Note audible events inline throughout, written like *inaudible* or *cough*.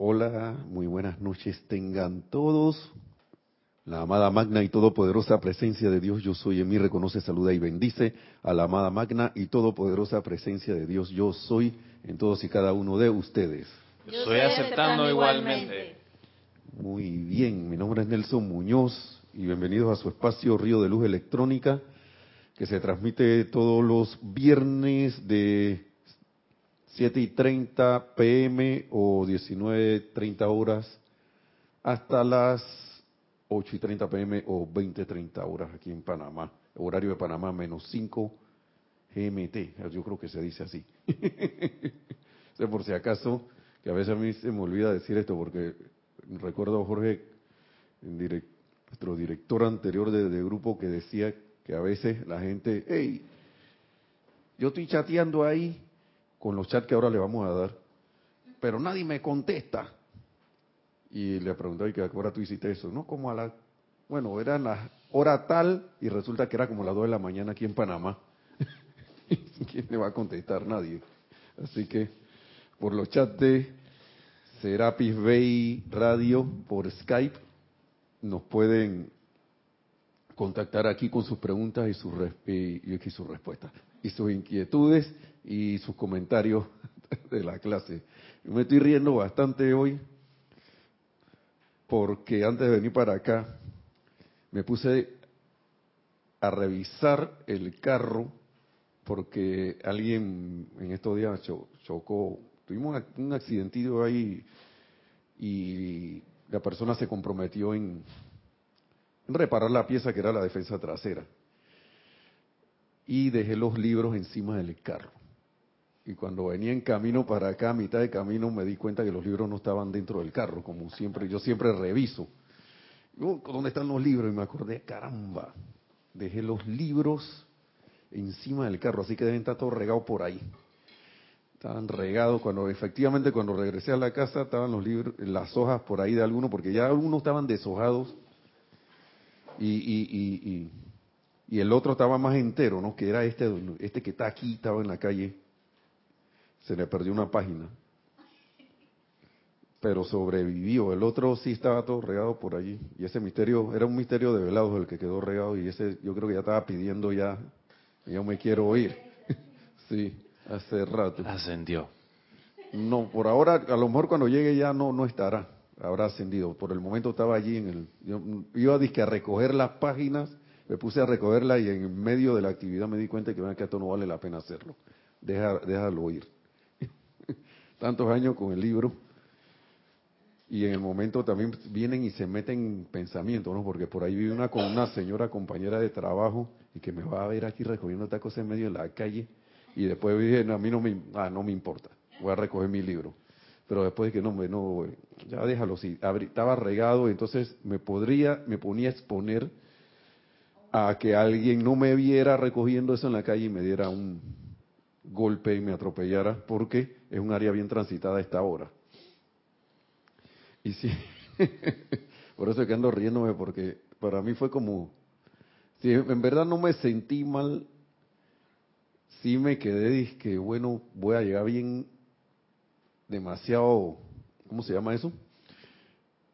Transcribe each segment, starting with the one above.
Hola, muy buenas noches tengan todos. La amada magna y todopoderosa presencia de Dios yo soy en mí reconoce, saluda y bendice a la amada magna y todopoderosa presencia de Dios yo soy en todos y cada uno de ustedes. Yo estoy aceptando igualmente. Muy bien, mi nombre es Nelson Muñoz y bienvenidos a su espacio Río de Luz Electrónica que se transmite todos los viernes de 7 y 30 pm o 19.30 horas hasta las 8 y 30 pm o 20 30 horas aquí en Panamá. Horario de Panamá menos 5 GMT. Yo creo que se dice así. *laughs* por si acaso, que a veces a mí se me olvida decir esto porque recuerdo a Jorge, nuestro director anterior de, de grupo, que decía que a veces la gente, hey, yo estoy chateando ahí con los chats que ahora le vamos a dar, pero nadie me contesta. Y le pregunté, ¿y qué hora tú hiciste eso? No, como a la, bueno, era la hora tal y resulta que era como las 2 de la mañana aquí en Panamá. *laughs* ¿Quién le va a contestar? Nadie. Así que por los chats de Serapis Bay Radio por Skype nos pueden contactar aquí con sus preguntas y sus, y, y sus respuestas y sus inquietudes y sus comentarios *laughs* de la clase. Me estoy riendo bastante hoy porque antes de venir para acá me puse a revisar el carro porque alguien en estos días chocó, tuvimos un accidentillo ahí y la persona se comprometió en reparar la pieza que era la defensa trasera. Y dejé los libros encima del carro. Y cuando venía en camino para acá, a mitad de camino, me di cuenta que los libros no estaban dentro del carro, como siempre, yo siempre reviso. ¿Dónde están los libros? Y me acordé, caramba, dejé los libros encima del carro, así que deben estar todos regados por ahí. Estaban regados cuando efectivamente cuando regresé a la casa estaban los libros, las hojas por ahí de algunos, porque ya algunos estaban deshojados y, y, el otro estaba más entero, ¿no? Que era este, este que está aquí, estaba en la calle se le perdió una página. Pero sobrevivió. El otro sí estaba todo regado por allí. Y ese misterio, era un misterio de velados el que quedó regado. Y ese yo creo que ya estaba pidiendo ya, yo me quiero oír. *laughs* sí, hace rato. Ascendió. No, por ahora, a lo mejor cuando llegue ya no, no estará. Habrá ascendido. Por el momento estaba allí en el. Yo iba a, a recoger las páginas, me puse a recogerla y en medio de la actividad me di cuenta que, que esto no vale la pena hacerlo. Deja, déjalo ir tantos años con el libro y en el momento también vienen y se meten en pensamiento, ¿no? Porque por ahí vive una con una señora compañera de trabajo y que me va a ver aquí recogiendo esta cosa en medio de la calle y después dije, a mí no me, ah, no me importa, voy a recoger mi libro. Pero después dije, no, no, ya déjalo, sí, estaba regado, entonces me podría, me ponía a exponer a que alguien no me viera recogiendo eso en la calle y me diera un, golpe y me atropellara porque es un área bien transitada a esta hora. Y sí, *laughs* por eso que ando riéndome porque para mí fue como, si en verdad no me sentí mal, sí me quedé, y que bueno, voy a llegar bien demasiado, ¿cómo se llama eso?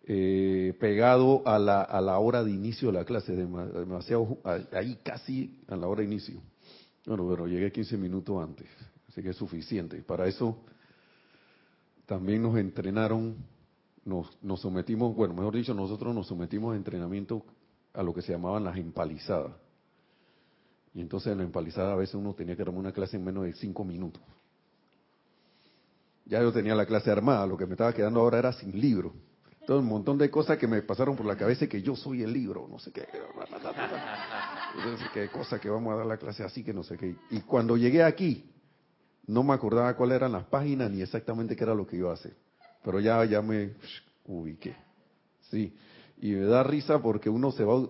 Eh, pegado a la, a la hora de inicio de la clase, demasiado, ahí casi a la hora de inicio. Bueno, pero llegué 15 minutos antes, así que es suficiente. Para eso también nos entrenaron, nos, nos sometimos, bueno, mejor dicho, nosotros nos sometimos a entrenamiento a lo que se llamaban las empalizadas. Y entonces en la empalizada a veces uno tenía que dar una clase en menos de 5 minutos. Ya yo tenía la clase armada, lo que me estaba quedando ahora era sin libro. Todo un montón de cosas que me pasaron por la cabeza y que yo soy el libro, no sé qué. Qué cosa que vamos a dar la clase así que no sé qué. Y cuando llegué aquí, no me acordaba cuáles eran las páginas ni exactamente qué era lo que iba a hacer. Pero ya, ya me ubiqué. Sí. Y me da risa porque uno se va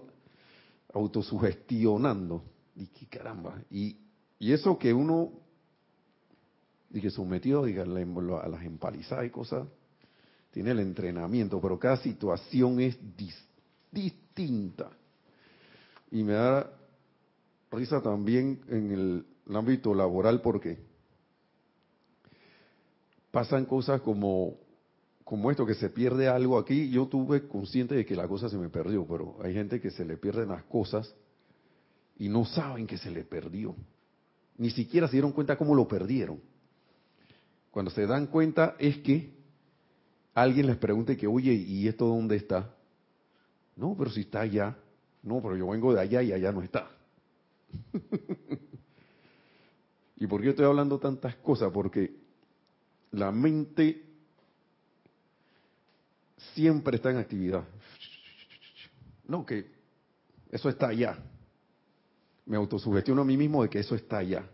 autosugestionando. Y qué caramba. Y, y eso que uno, dije, sometido diga, a las empalizadas y cosas, tiene el entrenamiento, pero cada situación es distinta. Y me da risa también en el, ámbito laboral porque pasan cosas como como esto, que se pierde algo aquí, yo tuve consciente de que la cosa se me perdió, pero hay gente que se le pierden las cosas y no saben que se le perdió. Ni siquiera se dieron cuenta cómo lo perdieron. Cuando se dan cuenta es que alguien les pregunte que, oye, ¿y esto dónde está? No, pero si está allá. No, pero yo vengo de allá y allá no está. *laughs* ¿Y por qué estoy hablando tantas cosas? Porque la mente siempre está en actividad. No, que eso está allá. Me autosugestiono a mí mismo de que eso está allá.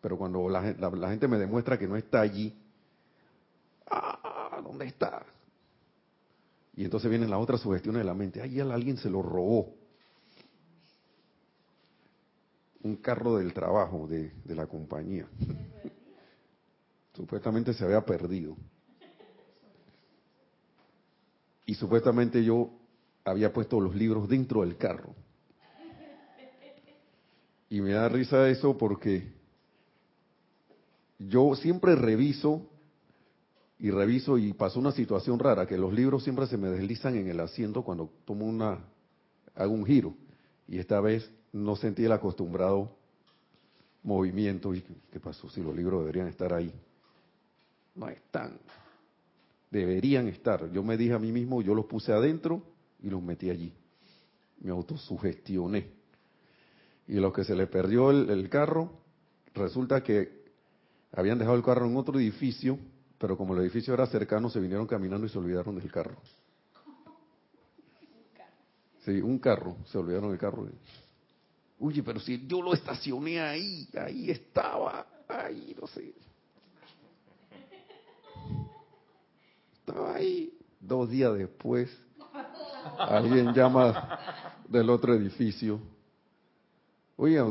Pero cuando la, gente me demuestra que no está allí, ah, ¿dónde está? Y entonces vienen las otras sugestiones de la mente. Ahí alguien se lo robó. Un carro del trabajo de, la compañía. *laughs* Supuestamente se había perdido. Y supuestamente yo había puesto los libros dentro del carro. Y me da risa eso porque yo siempre reviso y reviso y pasó una situación rara, que los libros siempre se me deslizan en el asiento cuando tomo una, hago un giro. Y esta vez no sentí el acostumbrado movimiento. ¿Y qué pasó? Si los libros deberían estar ahí. No están. Deberían estar. Yo me dije a mí mismo, yo los puse adentro y los metí allí. Me autosugestioné. Y lo que se le perdió el carro, resulta que habían dejado el carro en otro edificio pero como el edificio era cercano, se vinieron caminando y se olvidaron del carro. Sí, un carro, se olvidaron del carro. Oye, pero si yo lo estacioné ahí, ahí estaba, ahí, no sé. Estaba ahí. Dos días después, alguien llama del otro edificio. Oye,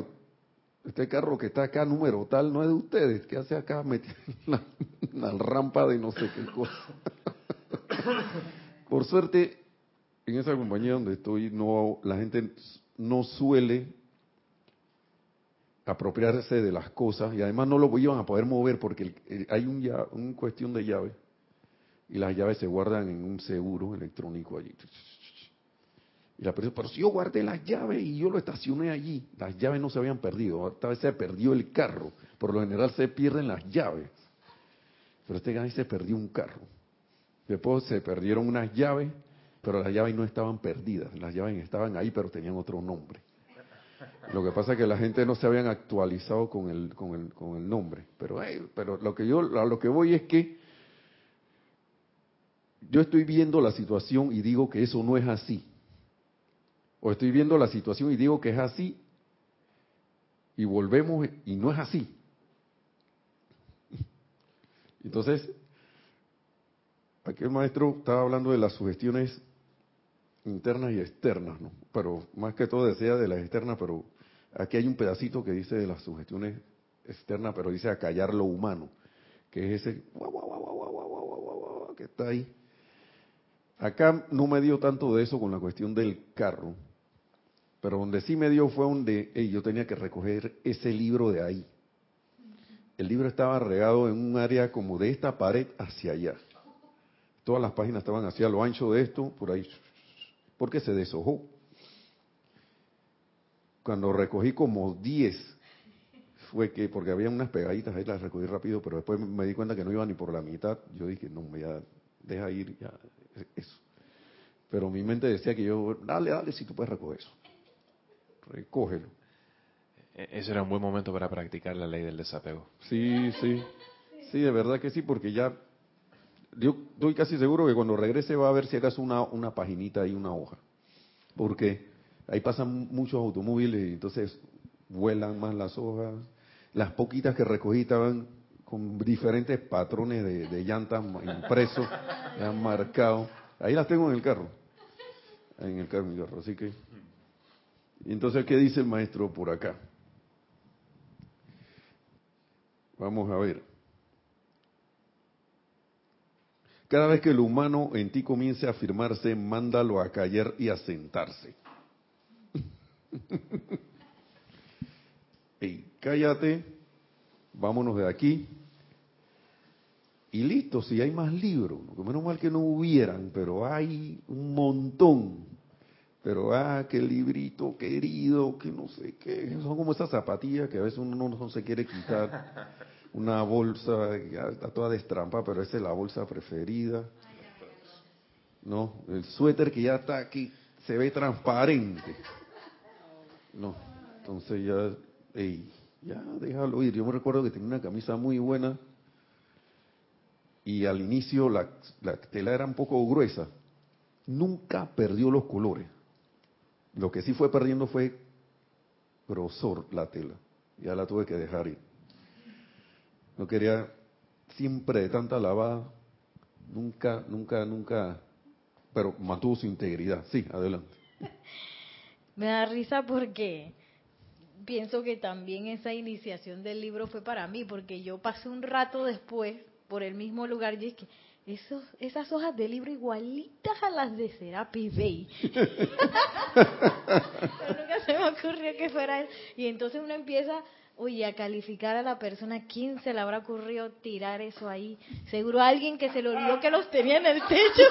este carro que está acá, número tal, no es de ustedes. ¿Qué hace acá metido en la, rampa de no sé qué cosa? Por suerte, en esa compañía donde estoy, no la gente no suele apropiarse de las cosas y además no lo iban a poder mover porque hay un, un cuestión de llave y las llaves se guardan en un seguro electrónico allí. Y la persona, pero si yo guardé las llaves y yo lo estacioné allí, las llaves no se habían perdido, esta vez se perdió el carro, por lo general se pierden las llaves, pero este año se perdió un carro. Después se perdieron unas llaves, pero las llaves no estaban perdidas, las llaves estaban ahí, pero tenían otro nombre. Lo que pasa es que la gente no se habían actualizado con el, con el, con el nombre. Pero, pero lo que yo, a lo que voy es que yo estoy viendo la situación y digo que eso no es así. O estoy viendo la situación y digo que es así, y volvemos y no es así. Entonces, aquí el maestro estaba hablando de las sugestiones internas y externas, ¿no? Pero más que todo decía de las externas, pero aquí hay un pedacito que dice de las sugestiones externas, pero dice acallar lo humano, que es ese que está ahí. Acá no me dio tanto de eso con la cuestión del carro, pero donde sí me dio fue donde yo tenía que recoger ese libro de ahí. El libro estaba regado en un área como de esta pared hacia allá. Todas las páginas estaban hacia lo ancho de esto, por ahí, porque se deshojó. Cuando recogí como 10, fue que, porque había unas pegaditas ahí, las recogí rápido, pero después me di cuenta que no iba ni por la mitad. Yo dije, no, ya, deja ir, ya, eso. Pero mi mente decía que yo, dale, dale, si tú puedes recoger eso recógelo. E-, ese era un buen momento para practicar la ley del desapego. Sí, sí, sí, de verdad que sí, porque ya, yo estoy casi seguro que cuando regrese va a ver si acaso una, una paginita y una hoja, porque ahí pasan muchos automóviles y entonces vuelan más las hojas. Las poquitas que recogí estaban con diferentes patrones de, de llantas impresos, han marcado. Ahí las tengo en el carro, en el carro, en el carro, así que entonces, ¿qué dice el maestro por acá? Vamos a ver. Cada vez que el humano en ti comience a afirmarse, mándalo a callar y a sentarse. *laughs* Ey, cállate, vámonos de aquí. Y listo, si hay más libros, menos mal que no hubieran, pero hay un montón. Pero, ah, qué librito querido, que no sé qué. Son como esas zapatillas que a veces uno no se quiere quitar. *laughs* Una bolsa, ya está toda destrampa, pero esa es la bolsa preferida. No, el suéter que ya está aquí se ve transparente. No, entonces ya, ey, ya déjalo ir. Yo me recuerdo que tenía una camisa muy buena y al inicio la, tela era un poco gruesa. Nunca perdió los colores. Lo que sí fue perdiendo fue grosor la tela. Ya la tuve que dejar ir. No quería siempre tanta lavada. Nunca, nunca, nunca. Pero mantuvo su integridad. Sí, adelante. *laughs* Me da risa porque pienso que también esa iniciación del libro fue para mí, porque yo pasé un rato después por el mismo lugar y es que esos, esas hojas de libro igualitas a las de Serapi Bay. *laughs* nunca se me ocurrió que fuera él. Y entonces uno empieza, oye, a calificar a la persona, ¿quién se le habrá ocurrido tirar eso ahí? Seguro alguien que se le olvidó que los tenía en el techo.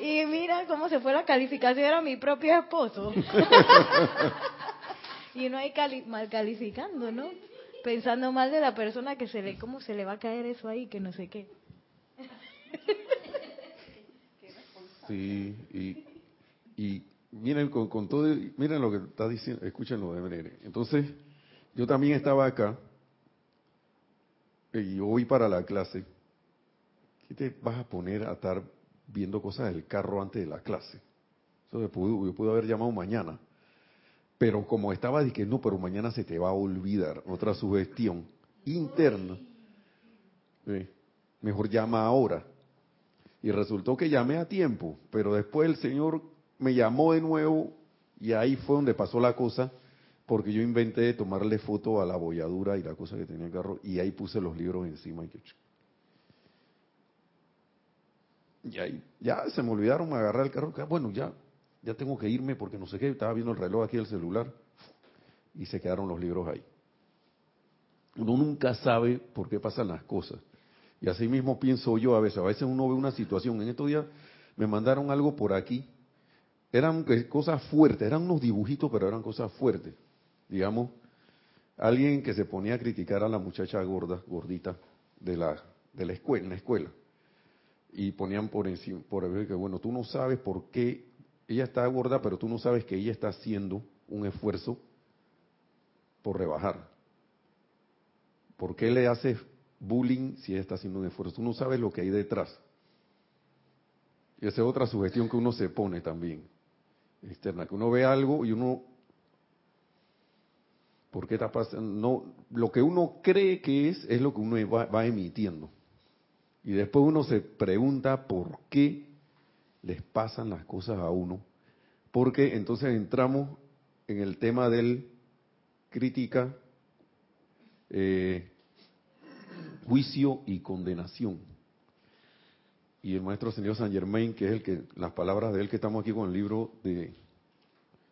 *laughs* y mira cómo se fue la calificación, era mi propio esposo. *laughs* y uno ahí mal calificando, ¿no? pensando mal de la persona que se le, cómo se le va a caer eso ahí, que no sé qué. *laughs* Sí, y, y miren con, todo, miren lo que está diciendo, escúchenlo de. Entonces, yo también estaba acá y yo voy para la clase. ¿Qué te vas a poner a estar viendo cosas del carro antes de la clase? Eso yo pude, haber llamado mañana. Pero como estaba diciendo, no, pero mañana se te va a olvidar, otra sugestión interna. Mejor llama ahora. Y resultó que llamé a tiempo, pero después el Señor me llamó de nuevo y ahí fue donde pasó la cosa, porque yo inventé tomarle foto a la bolladura y la cosa que tenía el carro y ahí puse los libros encima. Y ahí ya se me olvidaron agarrar el carro. Bueno, ya ya tengo que irme porque no sé qué, estaba viendo el reloj aquí del celular y se quedaron los libros ahí. Uno nunca sabe por qué pasan las cosas. Y así mismo pienso yo a veces, a veces uno ve una situación, en estos días me mandaron algo por aquí, eran cosas fuertes, eran unos dibujitos, pero eran cosas fuertes. Digamos, alguien que se ponía a criticar a la muchacha gorda, gordita, de la, de la escuela, en la escuela. Y ponían por encima, por ver que bueno, tú no sabes por qué ella está gorda, pero tú no sabes que ella está haciendo un esfuerzo por rebajar. ¿Por qué le haces bullying si ella está haciendo un esfuerzo? Tú no sabes lo que hay detrás. Y esa es otra sugestión que uno se pone también, externa, que uno ve algo y uno, ¿por qué está pasando? No, lo que uno cree que es, es lo que uno va emitiendo. Y después uno se pregunta por qué les pasan las cosas a uno, porque entonces entramos en el tema del crítica, eh, juicio y condenación. Y el maestro señor San Germain, que es el que, las palabras de él que estamos aquí con el libro de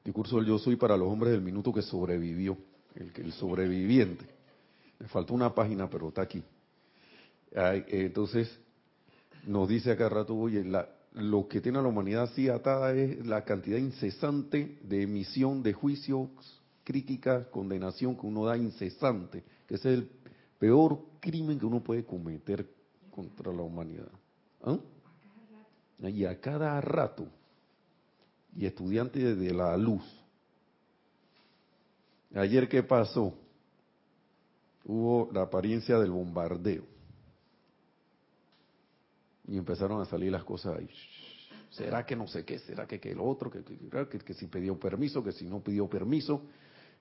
Discurso del Yo Soy para los hombres del minuto que sobrevivió, el, el sobreviviente. Le faltó una página, pero está aquí. Entonces, nos dice acá rato, oye, la, lo que tiene a la humanidad así atada es la cantidad incesante de emisión de juicios, críticas, condenación que uno da incesante, que es el peor crimen que uno puede cometer contra la humanidad. ¿Ah? Y a cada rato, y estudiante de la luz. Ayer, ¿qué pasó? Hubo la apariencia del bombardeo y empezaron a salir las cosas ahí. ¿Será que no sé qué? ¿Será que, que el otro? Que, que, que, si pidió permiso? ¿Que si no pidió permiso?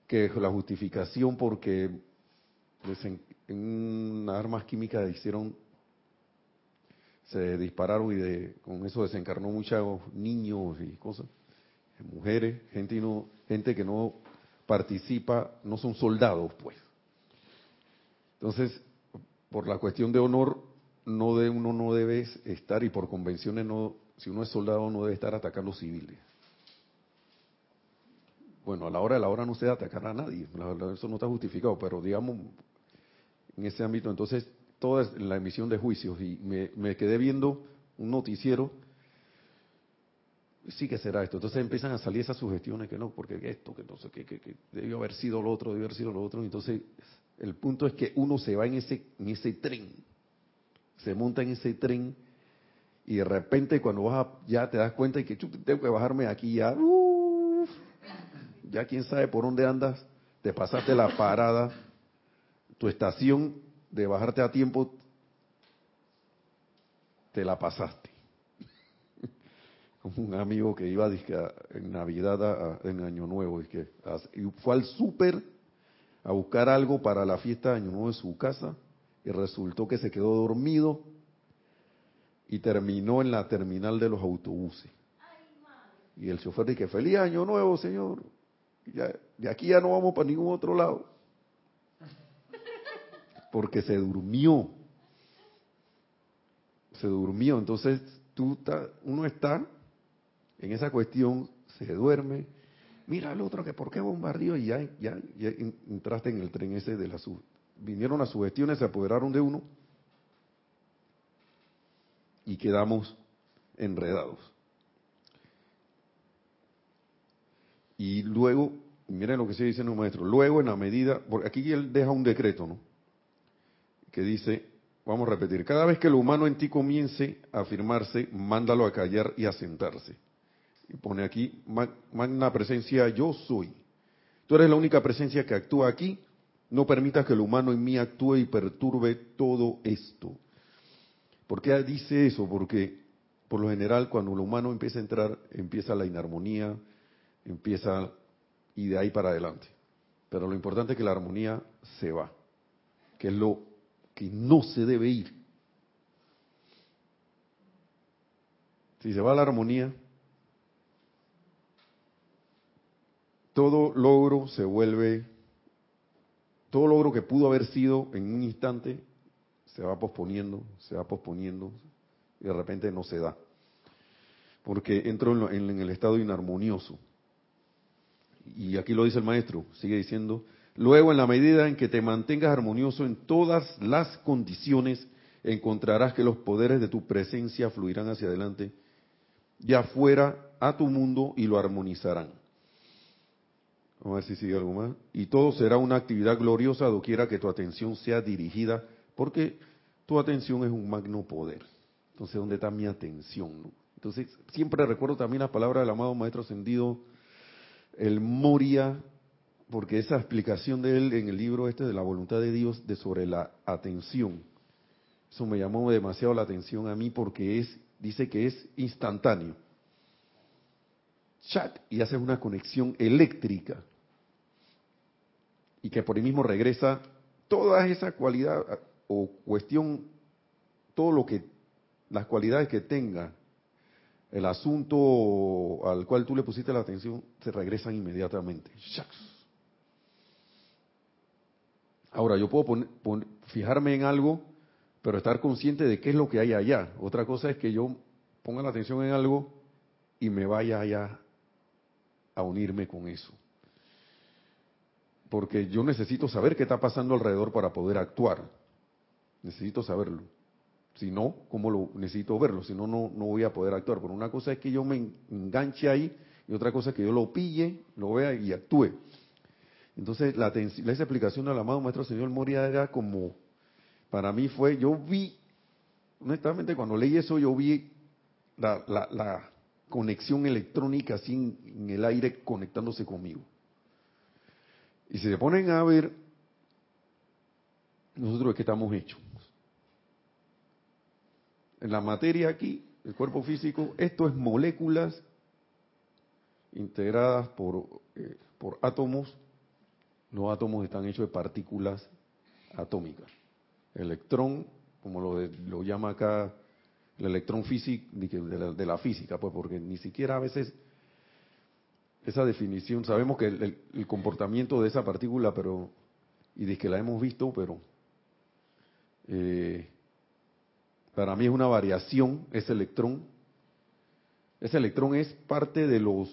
¿Que la justificación porque en armas químicas hicieron, se dispararon y de, con eso desencarnó muchos niños y cosas, mujeres, gente, no, gente que no participa, no son soldados pues. Entonces, por la cuestión de honor, no de, uno no debe estar, y por convenciones no, si uno es soldado no debe estar atacando civiles. Bueno, a la hora de la hora no se debe atacar a nadie, eso no está justificado, pero digamos, en ese ámbito. Entonces, toda la emisión de juicios y me, quedé viendo un noticiero sí que será esto. Entonces empiezan a salir esas sugestiones que no, porque esto, que no que, que, debió haber sido lo otro, debió haber sido lo otro. Entonces, el punto es que uno se va en ese, en ese tren, se monta en ese tren y de repente cuando vas ya te das cuenta y que tengo que bajarme aquí ya, ya quién sabe por dónde andas, te pasaste la parada, tu estación de bajarte a tiempo, te la pasaste *laughs* un amigo que iba en Navidad, en Año Nuevo, y, que, fue al súper a buscar algo para la fiesta de Año Nuevo en su casa y resultó que se quedó dormido y terminó en la terminal de los autobuses. Y el chofer dice, feliz Año Nuevo, señor. de aquí ya no vamos para ningún otro lado. Porque se durmió. Se durmió. Entonces, tú uno está en esa cuestión, se duerme, mira al otro que por qué bombardeó y ya, ya, entraste en el tren ese de la. Vinieron las sugestiones, se apoderaron de uno y quedamos enredados. Y luego, miren lo que dice en un maestro, luego en la medida, porque aquí él deja un decreto, ¿no? Que dice, vamos a repetir, cada vez que lo humano en ti comience a afirmarse, mándalo a callar y a sentarse y pone aquí, magna presencia yo soy. Tú eres la única presencia que actúa aquí. No permitas que el humano en mí actúe y perturbe todo esto. ¿Por qué dice eso? Porque por lo general cuando el humano empieza a entrar, empieza la inarmonía, empieza y de ahí para adelante. Pero lo importante es que la armonía se va, que es lo que no se debe ir. Si se va la armonía, todo logro se vuelve, todo logro que pudo haber sido en un instante, se va posponiendo, se va posponiendo, y de repente no se da. Porque entro en, en el estado inarmonioso. Y aquí lo dice el maestro, sigue diciendo, luego en la medida en que te mantengas armonioso en todas las condiciones, encontrarás que los poderes de tu presencia fluirán hacia adelante, ya fuera a tu mundo y lo armonizarán. Vamos a ver si sigue algo más. Y todo será una actividad gloriosa doquiera que tu atención sea dirigida, porque tu atención es un magno poder. Entonces, ¿dónde está mi atención? Entonces, siempre recuerdo también la palabra del amado Maestro Ascendido, el Moria, porque esa explicación de él en el libro este de la voluntad de Dios de sobre la atención, eso me llamó demasiado la atención a mí porque es, dice que es instantáneo. Chat y haces una conexión eléctrica y que por ahí mismo regresa toda esa cualidad o cuestión, todo lo que, las cualidades que tenga el asunto al cual tú le pusiste la atención, se regresan inmediatamente. Ahora, yo puedo fijarme en algo, pero estar consciente de qué es lo que hay allá. Otra cosa es que yo ponga la atención en algo y me vaya allá a unirme con eso porque yo necesito saber qué está pasando alrededor para poder actuar. Necesito saberlo. Si no, ¿cómo lo necesito verlo? Si no, no, voy a poder actuar. Pero una cosa es que yo me enganche ahí y otra cosa es que yo lo pille, lo vea y actúe. Entonces, la, esa explicación del amado Maestro Señor Moria era como, para mí fue, yo vi, honestamente cuando leí eso, yo vi la, conexión electrónica así en el aire conectándose conmigo. Y si se ponen a ver, nosotros de qué estamos hechos. En la materia aquí, el cuerpo físico, esto es moléculas integradas por, eh, por átomos. Los átomos están hechos de partículas atómicas. Electrón, como lo, lo llama acá el electrón físico, de la, de la física, pues porque ni siquiera a veces esa definición, sabemos que el, comportamiento de esa partícula, pero y de que la hemos visto, pero eh, para mí es una variación ese electrón. Ese electrón es parte de los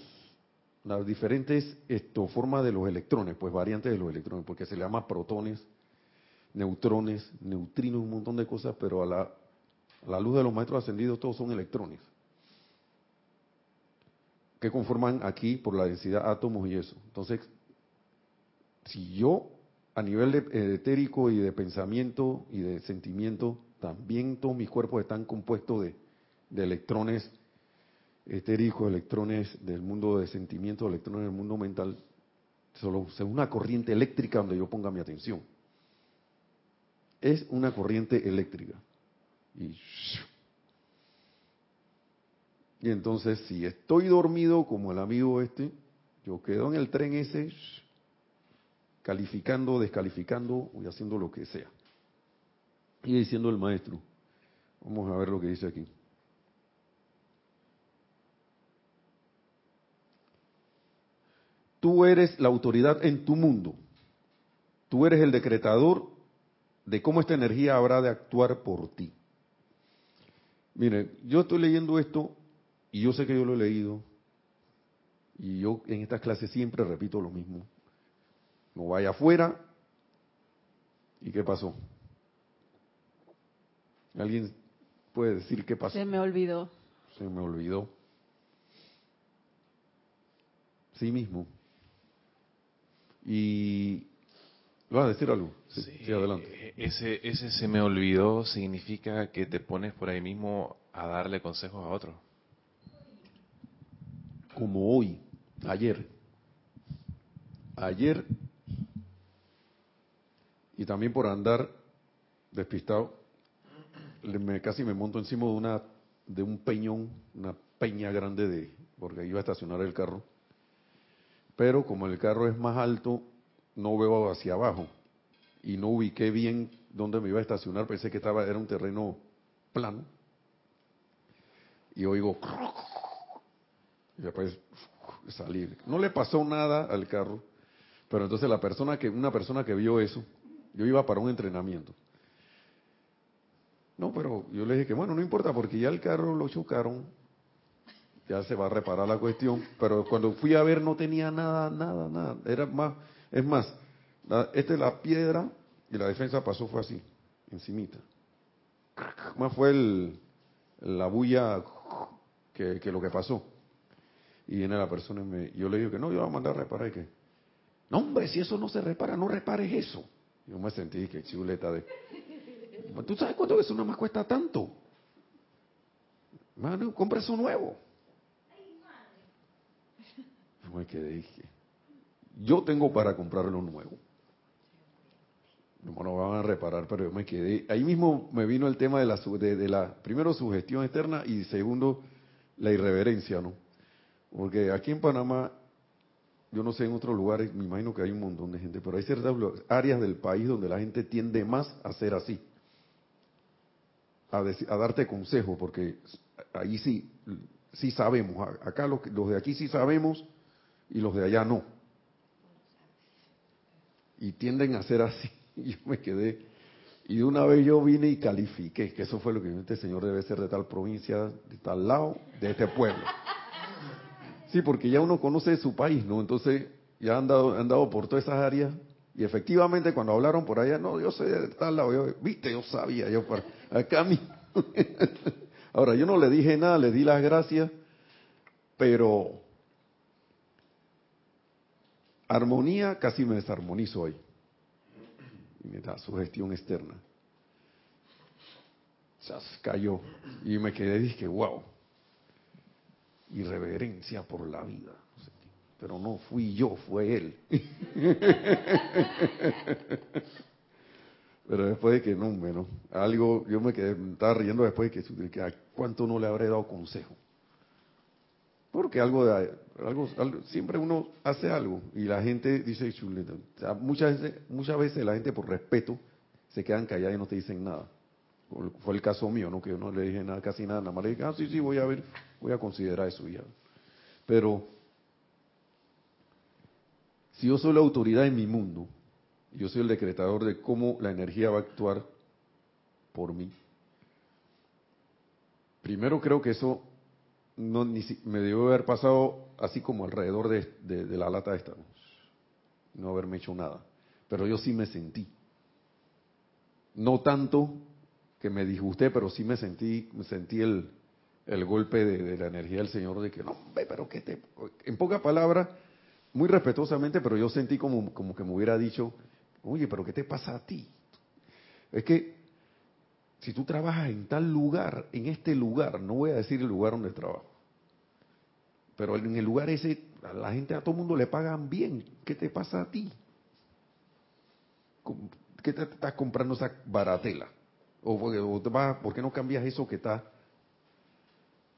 las diferentes esto, formas de los electrones, pues variantes de los electrones, porque se le llama protones, neutrones, neutrinos, un montón de cosas, pero a la, a la luz de los maestros ascendidos todos son electrones que conforman aquí por la densidad átomos y eso. Entonces, si yo a nivel de, etérico y de pensamiento y de sentimiento, también todos mis cuerpos están compuestos de electrones etéricos, electrones del mundo de sentimiento, electrones del mundo mental, solo es una corriente eléctrica donde yo ponga mi atención. Es una corriente eléctrica. Y y entonces, si estoy dormido como el amigo este, yo quedo en el tren ese, calificando, descalificando y haciendo lo que sea. Y diciendo el maestro, vamos a ver lo que dice aquí. Tú eres la autoridad en tu mundo. Tú eres el decretador de cómo esta energía habrá de actuar por ti. Mire, yo estoy leyendo esto y yo sé que yo lo he leído, y yo en estas clases siempre repito lo mismo. No vaya afuera. ¿Y qué pasó? ¿Alguien puede decir qué pasó? Se me olvidó. Se me olvidó. Sí mismo. Y ¿Vas a decir algo? Sí, sí, adelante. Ese, ese se me olvidó significa que te pones por ahí mismo a darle consejos a otros como hoy, ayer. Ayer, y también por andar despistado, me, casi me monto encima de una de un peñón, una peña grande de, porque iba a estacionar el carro. Pero como el carro es más alto, no veo hacia abajo y no ubiqué bien dónde me iba a estacionar, pensé que estaba era un terreno plano. Y oigo y después salir. No le pasó nada al carro, pero entonces la persona que, una persona que vio eso, yo iba para un entrenamiento. No, pero yo le dije que bueno, no importa porque ya el carro lo chocaron, ya se va a reparar la cuestión, pero cuando fui a ver no tenía nada, nada, nada. Era más, es más, esta es la piedra y la defensa pasó fue así, encimita. Más fue el, la bulla que, lo que pasó. Y viene la persona y me, yo le digo que no, yo lo voy a mandar a reparar. Y que, no, hombre, si eso no se repara, no repares eso. Yo me sentí que chuleta de. ¿Tú sabes cuánto eso nada más cuesta tanto? Mano, compra eso nuevo. Yo me quedé dije, yo tengo para comprarlo nuevo. No lo van a reparar, pero yo me quedé. Ahí mismo me vino el tema de la, de, de la primero, sugestión externa y segundo, la irreverencia, ¿no? Porque aquí en Panamá, yo no sé en otros lugares, me imagino que hay un montón de gente, pero hay ciertas áreas del país donde la gente tiende más a ser así. A, a darte consejo, porque ahí sí, sí sabemos. Acá los, los de aquí sí sabemos y los de allá no. Y tienden a ser así. *laughs* Yo me quedé. Y de una vez yo vine y califiqué, que eso fue lo que este señor debe ser de tal provincia, de tal lado, de este pueblo. Sí, porque ya uno conoce su país, ¿no? Entonces ya han dado, han dado por todas esas áreas y efectivamente cuando hablaron por allá, no, yo sé de tal lado, yo, viste, yo sabía, yo por acá mí. *laughs* Ahora, yo no le dije nada, le di las gracias, pero armonía casi me desarmonizo hoy. Y me da su gestión externa. Se cayó y me quedé dije, wow y reverencia por la vida. Pero no fui yo, fue él. *laughs* Pero después de que no, bueno, algo, yo me quedé, estaba riendo después de que, que a cuánto no le habré dado consejo. Porque algo, de, algo, siempre uno hace algo y la gente dice muchas, veces, muchas veces la gente por respeto se quedan calladas y no te dicen nada. Fue el caso mío, ¿no? Que yo no le dije nada, casi nada, nada más le dije, ah, sí, sí, voy a ver, voy a considerar eso ya. Pero, si yo soy la autoridad en mi mundo, yo soy el decretador de cómo la energía va a actuar por mí. Primero creo que eso no, ni, me debió haber pasado así como alrededor de, de la lata esta, no haberme hecho nada. Pero yo sí me sentí no tanto que me disgusté, pero sí me sentí, me sentí el, el golpe de, la energía del Señor de que no, pero que te, en pocas palabras, muy respetuosamente, pero yo sentí como, como que me hubiera dicho, oye, pero ¿qué te pasa a ti? Es que si tú trabajas en tal lugar, en este lugar, no voy a decir el lugar donde trabajo, pero en el lugar ese, a la gente, a todo el mundo le pagan bien, ¿qué te pasa a ti? ¿Qué te estás comprando esa baratela? ¿O, por qué no cambias eso que está,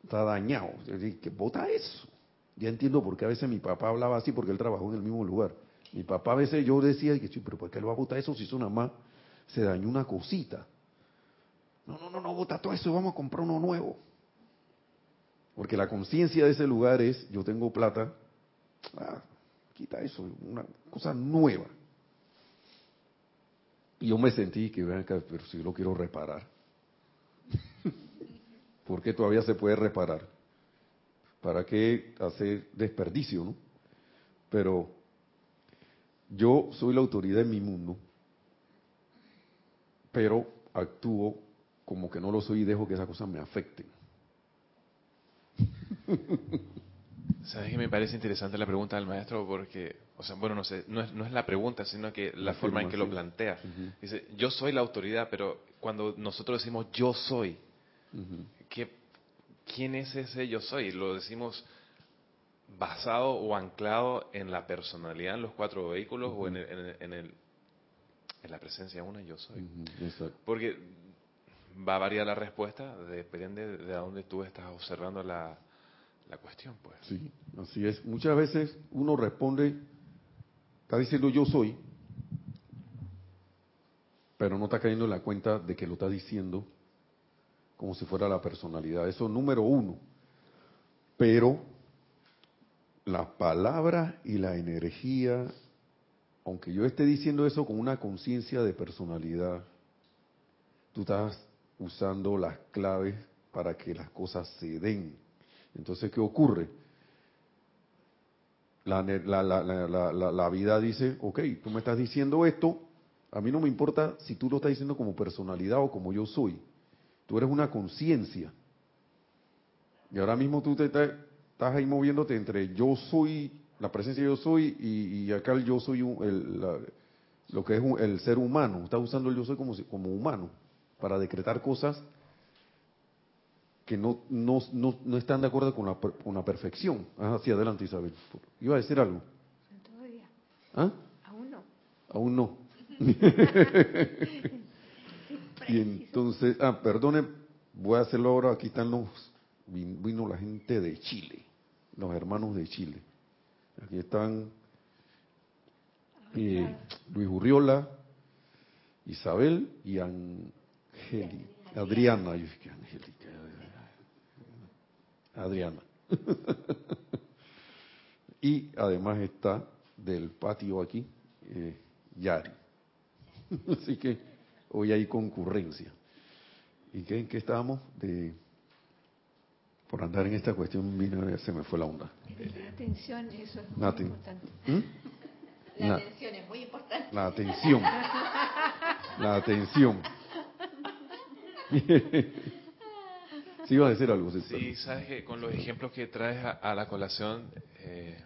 está dañado? Es decir, eso. Ya entiendo por qué a veces mi papá hablaba así, porque él trabajó en el mismo lugar. Mi papá a veces yo decía, que, pero ¿por qué él va a botar eso si nada más se dañó una cosita? No, no, no, no, bota todo eso, vamos a comprar uno nuevo. Porque la conciencia de ese lugar es, yo tengo plata, ah, quita eso, una cosa nueva. Y yo me sentí que, vean pero si lo quiero reparar. *laughs* ¿Por qué todavía se puede reparar? ¿Para qué hacer desperdicio, no? Pero yo soy la autoridad en mi mundo, pero actúo como que no lo soy y dejo que esas cosas me afecten. *laughs* ¿Sabes que me parece interesante la pregunta del maestro? Porque, o sea, bueno, no sé, no es, la pregunta, sino que la, forma en que lo plantea. Dice, yo soy la autoridad, pero cuando nosotros decimos yo soy, ¿quién es ese yo soy? Lo decimos basado o anclado en la personalidad en los cuatro vehículos o en, el, en, el, en, la presencia una yo soy. Porque va a variar la respuesta, depende de dónde tú estás observando la, la cuestión, pues. Sí, así es. Muchas veces uno responde, está diciendo yo soy, pero no está cayendo en la cuenta de que lo está diciendo como si fuera la personalidad. Eso número uno. Pero la palabra y la energía, aunque yo esté diciendo eso con una conciencia de personalidad, tú estás usando las claves para que las cosas se den. Entonces, ¿qué ocurre? La, la, vida dice, ok, tú me estás diciendo esto, a mí no me importa si tú lo estás diciendo como personalidad o como yo soy. Tú eres una conciencia. Y ahora mismo tú te estás, ahí moviéndote entre yo soy, la presencia yo soy, y, acá el yo soy el, lo que es el ser humano. Estás usando el yo soy como, como humano para decretar cosas que no, no, no, están de acuerdo con la, con la perfección. hacia adelante, Isabel. ¿Iba a decir algo? Todavía. ¿Ah? Aún no. Aún no. *laughs* y entonces, ah, perdone, voy a hacerlo ahora. Aquí están los, vino la gente de Chile, los hermanos de Chile. Aquí están eh, Luis Urriola, Isabel y Angélica. Adriana, yo dije, Angélica, Adriana. *laughs* y además está del patio aquí, eh, Yari. *laughs* Así que hoy hay concurrencia. ¿Y qué, en qué estábamos? De, por andar en esta cuestión, vino, se me fue la onda. La atención, eso es muy importante. ¿Mm? La, atención es muy importante. La atención. La atención. *laughs* Sí, iba a decir algo. Sí, sabes que con los ejemplos que traes a, la colación, eh,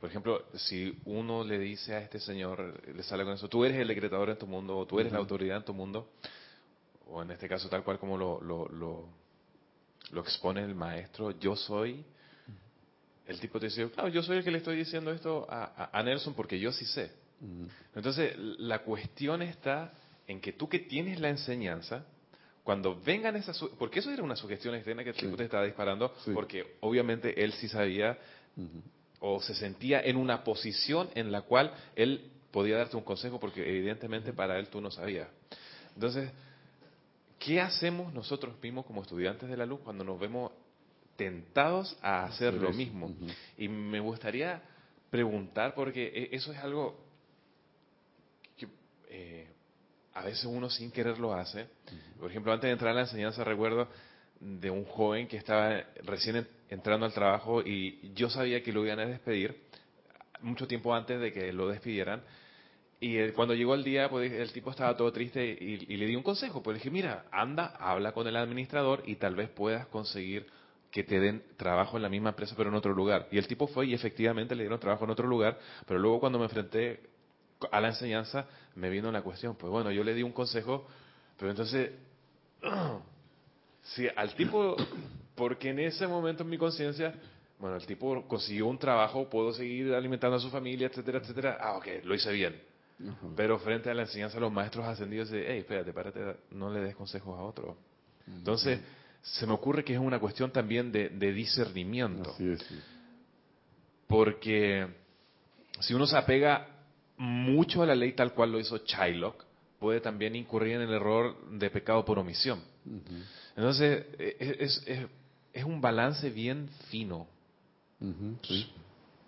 por ejemplo, si uno le dice a este señor, le sale con eso, tú eres el decretador en tu mundo, o tú eres la autoridad en tu mundo, o en este caso tal cual como lo, lo, lo, expone el maestro, yo soy, el tipo te dice, claro, yo soy el que le estoy diciendo esto a, a Nelson porque yo sí sé. Entonces, la cuestión está en que tú que tienes la enseñanza, cuando vengan esas, porque eso era una sugestión externa que el te estaba disparando, porque obviamente él sí sabía o se sentía en una posición en la cual él podía darte un consejo, porque evidentemente para él tú no sabías. Entonces, ¿qué hacemos nosotros mismos como estudiantes de la luz cuando nos vemos tentados a hacer lo mismo? Y me gustaría preguntar, porque e, eso es algo que eh, a veces uno sin querer lo hace. Por ejemplo, antes de entrar a la enseñanza recuerdo de un joven que estaba recién entrando al trabajo y yo sabía que lo iban a despedir mucho tiempo antes de que lo despidieran Y cuando llegó el día, pues el tipo estaba todo triste y, y, le di un consejo. Pues le dije, mira, anda, habla con el administrador y tal vez puedas conseguir que te den trabajo en la misma empresa pero en otro lugar. Y el tipo fue y efectivamente le dieron trabajo en otro lugar, pero luego cuando me enfrenté a la enseñanza me vino la cuestión, pues bueno, yo le di un consejo, pero entonces, *clears throat* si al tipo, *clears throat* porque en ese momento en mi conciencia, bueno, el tipo consiguió un trabajo, puedo seguir alimentando a su familia, etcétera, etcétera, ah, ok, lo hice bien. Pero frente a la enseñanza, los maestros ascendidos dicen, hey, espérate, párate, no le des consejos a otro. Entonces, se me ocurre que es una cuestión también de, discernimiento. Porque si uno se apega mucho a la ley tal cual lo hizo Shylock, puede también incurrir en el error de pecado por omisión. Entonces, e, e, es, es, un balance bien fino.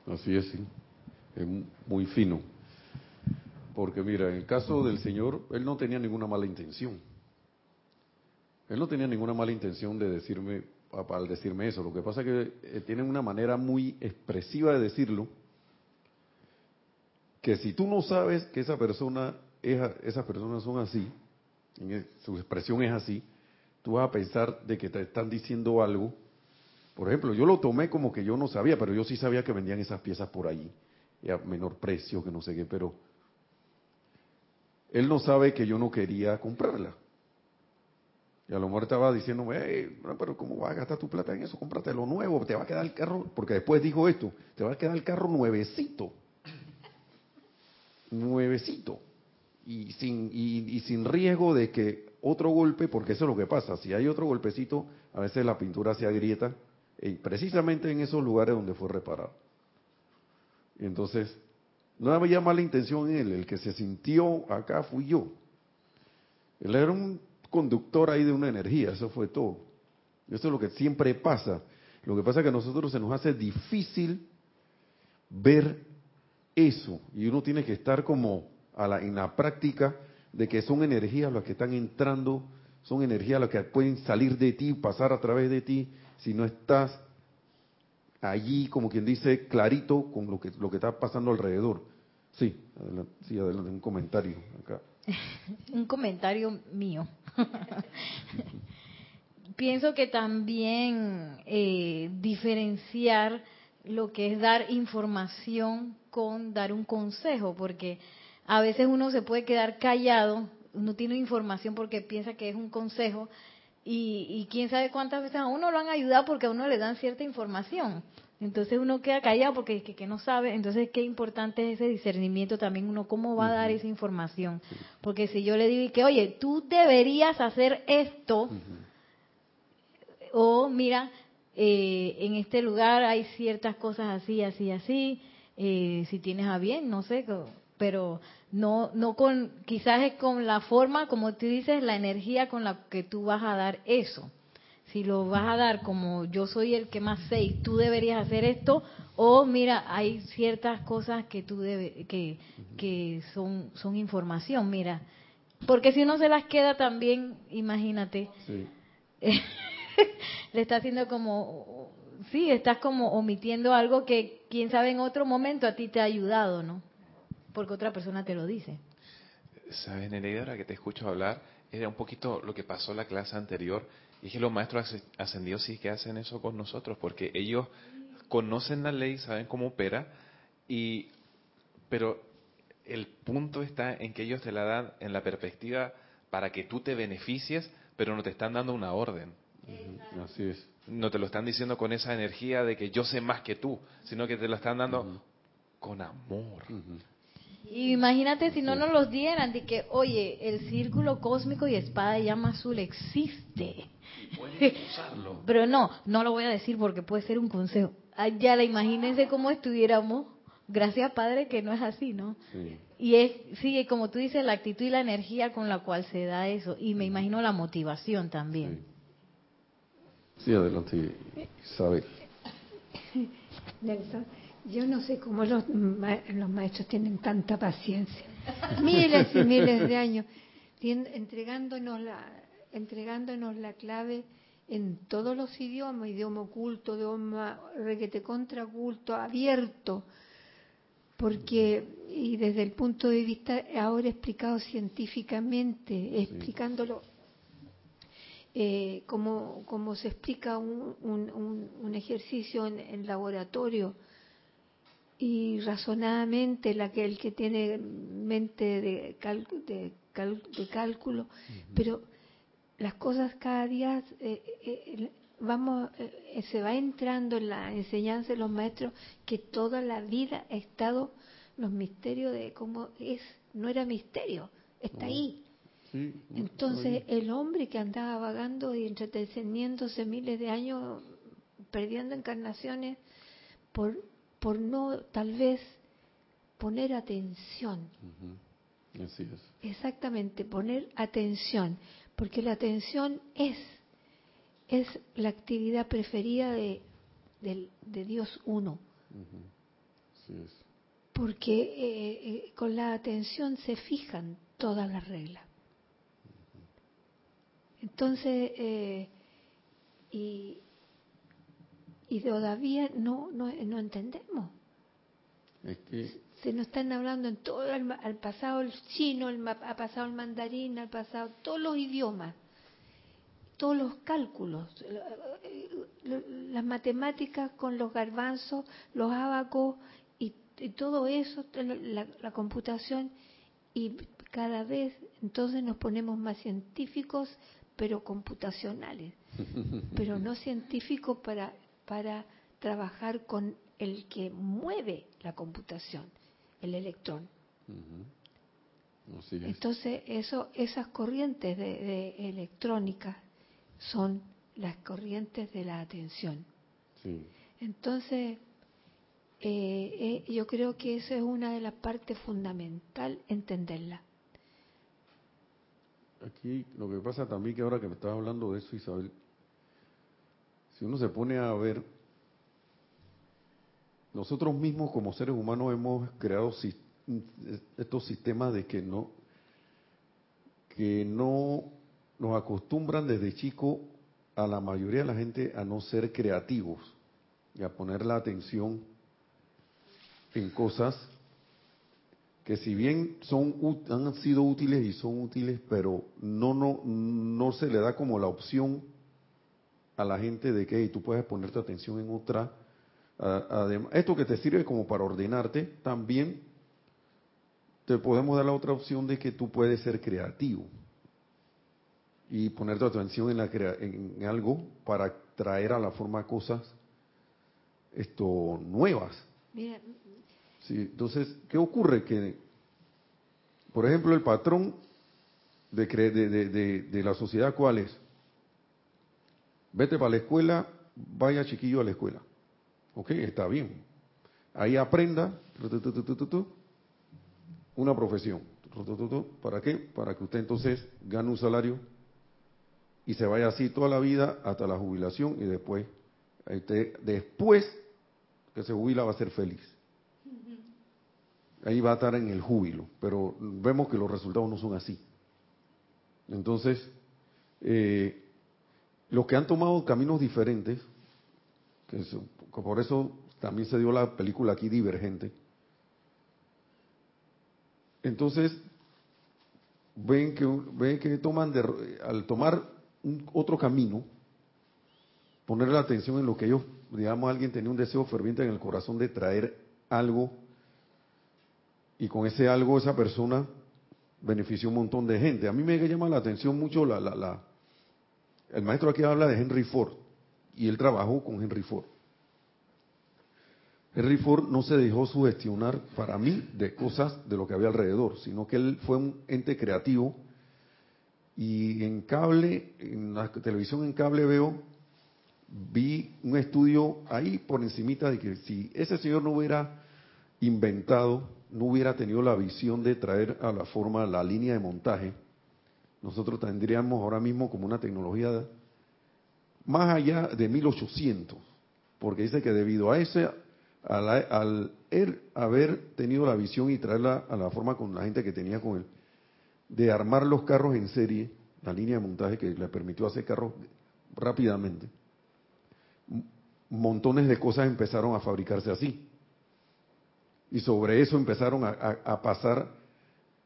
Así es, sí. Es muy fino. Porque mira, en el caso del Señor, Él no tenía ninguna mala intención. Él no tenía ninguna mala intención de decirme, al decirme eso. Lo que pasa es que eh, tienen una manera muy expresiva de decirlo, que si tú no sabes que esa persona esas personas son así, su expresión es así, tú vas a pensar de que te están diciendo algo. Por ejemplo, yo lo tomé como que yo no sabía, pero yo sí sabía que vendían esas piezas por allí, a menor precio, que no sé qué, pero él no sabe que yo no quería comprarla. Y a lo mejor estaba diciéndome, hey, pero ¿cómo vas a gastar tu plata en eso? Cómprate lo nuevo, te va a quedar el carro, porque después dijo esto, te va a quedar el carro nuevecito. Nuevecito. Y sin, y, sin riesgo de que otro golpe, porque eso es lo que pasa, si hay otro golpecito, a veces la pintura se agrieta, y precisamente en esos lugares donde fue reparado. Entonces, no había mala intención en él, el que se sintió acá fui yo. Él era un conductor ahí de una energía, eso fue todo. Eso es lo que siempre pasa. Lo que pasa es que a nosotros se nos hace difícil ver eso y uno tiene que estar como a la, en la práctica de que son energías las que están entrando, son energías las que pueden salir de ti, pasar a través de ti, si no estás allí, como quien dice, clarito con lo que, lo que está pasando alrededor. Sí, adelante, sí, adelante, un comentario acá. *laughs* un comentario mío. *laughs* Pienso que también eh, diferenciar lo que es dar información con dar un consejo, porque a veces uno se puede quedar callado, uno tiene información porque piensa que es un consejo, y, y quién sabe cuántas veces a uno lo han ayudado porque a uno le dan cierta información. Entonces uno queda callado porque que, que, no sabe. Entonces qué importante es ese discernimiento también uno cómo va a dar esa información. Porque si yo le digo que oye tú deberías hacer esto o mira eh, en este lugar hay ciertas cosas así así así. Eh, si tienes a bien no sé pero no no con quizás es con la forma como tú dices la energía con la que tú vas a dar eso si lo vas a dar como yo soy el que más sé y tú deberías hacer esto, o mira, hay ciertas cosas que tú debe, que, que son, son información, mira. Porque si uno se las queda también, imagínate, *laughs* *laughs* le está haciendo como, sí, estás como omitiendo algo que quién sabe en otro momento a ti te ha ayudado, ¿no? Porque otra persona te lo dice. Sabes, Nereida, ahora que te escucho hablar, era un poquito lo que pasó en la clase anterior y que los maestros ascendidos sí que hacen eso con nosotros, porque ellos conocen la ley, saben cómo opera, y pero el punto está en que ellos te la dan en la perspectiva para que tú te beneficies, pero no te están dando una orden. Así es. No te lo están diciendo con esa energía de que yo sé más que tú, sino que te lo están dando con amor. Imagínate si no nos los dieran, de que, oye, el círculo cósmico y espada de llama azul existe. *laughs* Pero no, no lo voy a decir porque puede ser un consejo. ya la imagínense cómo estuviéramos. Gracias, Padre, que no es así, ¿no? Y es, sí, como tú dices, la actitud y la energía con la cual se da eso. Y me imagino la motivación también. Sí, adelante, Isabel. *laughs* Nelson, yo no sé cómo los, los maestros tienen tanta paciencia. *laughs* Miles y miles de años entregándonos la, entregándonos la clave en todos los idiomas, idioma oculto, idioma requete contraculto, abierto, porque y desde el punto de vista ahora explicado científicamente, explicándolo eh, como, como, se explica un, un, ejercicio en, laboratorio y razonadamente la que el que tiene mente de, de, de cálculo, pero las cosas cada día eh, eh, vamos se va entrando en la enseñanza de los maestros que toda la vida ha estado los misterios de cómo es, no era misterio, está ahí. Entonces el hombre que andaba vagando y entreteniéndose miles de años, perdiendo encarnaciones, por, por no tal vez poner atención. Así es. Exactamente, poner atención, porque la atención es, es la actividad preferida de, de, Dios uno. Así es porque eh, eh, con la atención se fijan todas las reglas. Entonces, eh, y, y todavía no, no, no entendemos. Se nos están hablando en todo el, al pasado el chino, el, ha pasado el mandarín, al pasado todos los idiomas, todos los cálculos, las matemáticas con los garbanzos, los abacos y todo eso, la, computación, y cada vez entonces nos ponemos más científicos, pero computacionales, *laughs* pero no científicos para, para trabajar con el que mueve la computación, el electrón. Entonces, eso, esas corrientes de, de electrónica son las corrientes de la atención. Entonces, eh, eh, yo creo que esa es una de las partes fundamental, entenderla. Aquí lo que pasa también que ahora que me estás hablando de eso, Isabel, si uno se pone a ver, nosotros mismos como seres humanos hemos creado estos sistemas de que no, que no nos acostumbran desde chico a la mayoría de la gente a no ser creativos y a poner la atención en cosas que si bien son han sido útiles y son útiles, pero no no no se le da como la opción a la gente de que tú puedes ponerte atención en otra. Además, esto que te sirve como para ordenarte, también te podemos dar la otra opción de que tú puedes ser creativo y ponerte atención en, la, en algo para traer a la forma cosas esto nuevas. Mira, entonces, ¿qué ocurre? Que, por ejemplo, el patrón de, de, de, la sociedad, ¿cuál es? Vete para la escuela, vaya chiquillo a la escuela. Ok, está bien. Ahí aprenda una profesión. ¿Para qué? Para que usted entonces gane un salario y se vaya así toda la vida hasta la jubilación y después, después que se jubila va a ser feliz ahí va a estar en el júbilo, pero vemos que los resultados no son así. Entonces, eh, los que han tomado caminos diferentes, que, por eso también se dio la película aquí Divergente, entonces ven que ven que toman al tomar un, otro camino, poner la atención en lo que ellos, digamos, alguien tenía un deseo ferviente en el corazón de traer algo y con ese algo esa persona benefició un montón de gente. A mí me llama la atención mucho la, la, la, el maestro aquí habla de Henry Ford y él trabajó con Henry Ford. Henry Ford no se dejó sugestionar para mí de cosas de lo que había alrededor, sino que él fue un ente creativo y en cable, en la televisión en cable veo, vi un estudio ahí por encimita de que si ese señor no hubiera inventado no hubiera tenido la visión de traer a la forma la línea de montaje, nosotros tendríamos ahora mismo como una tecnología más allá de 1800, porque dice que debido a ese, al, haber tenido la visión y traerla a la forma con la gente que tenía con él, de armar los carros en serie, la línea de montaje que le permitió hacer carros rápidamente, montones de cosas empezaron a fabricarse así Y sobre eso empezaron a, pasar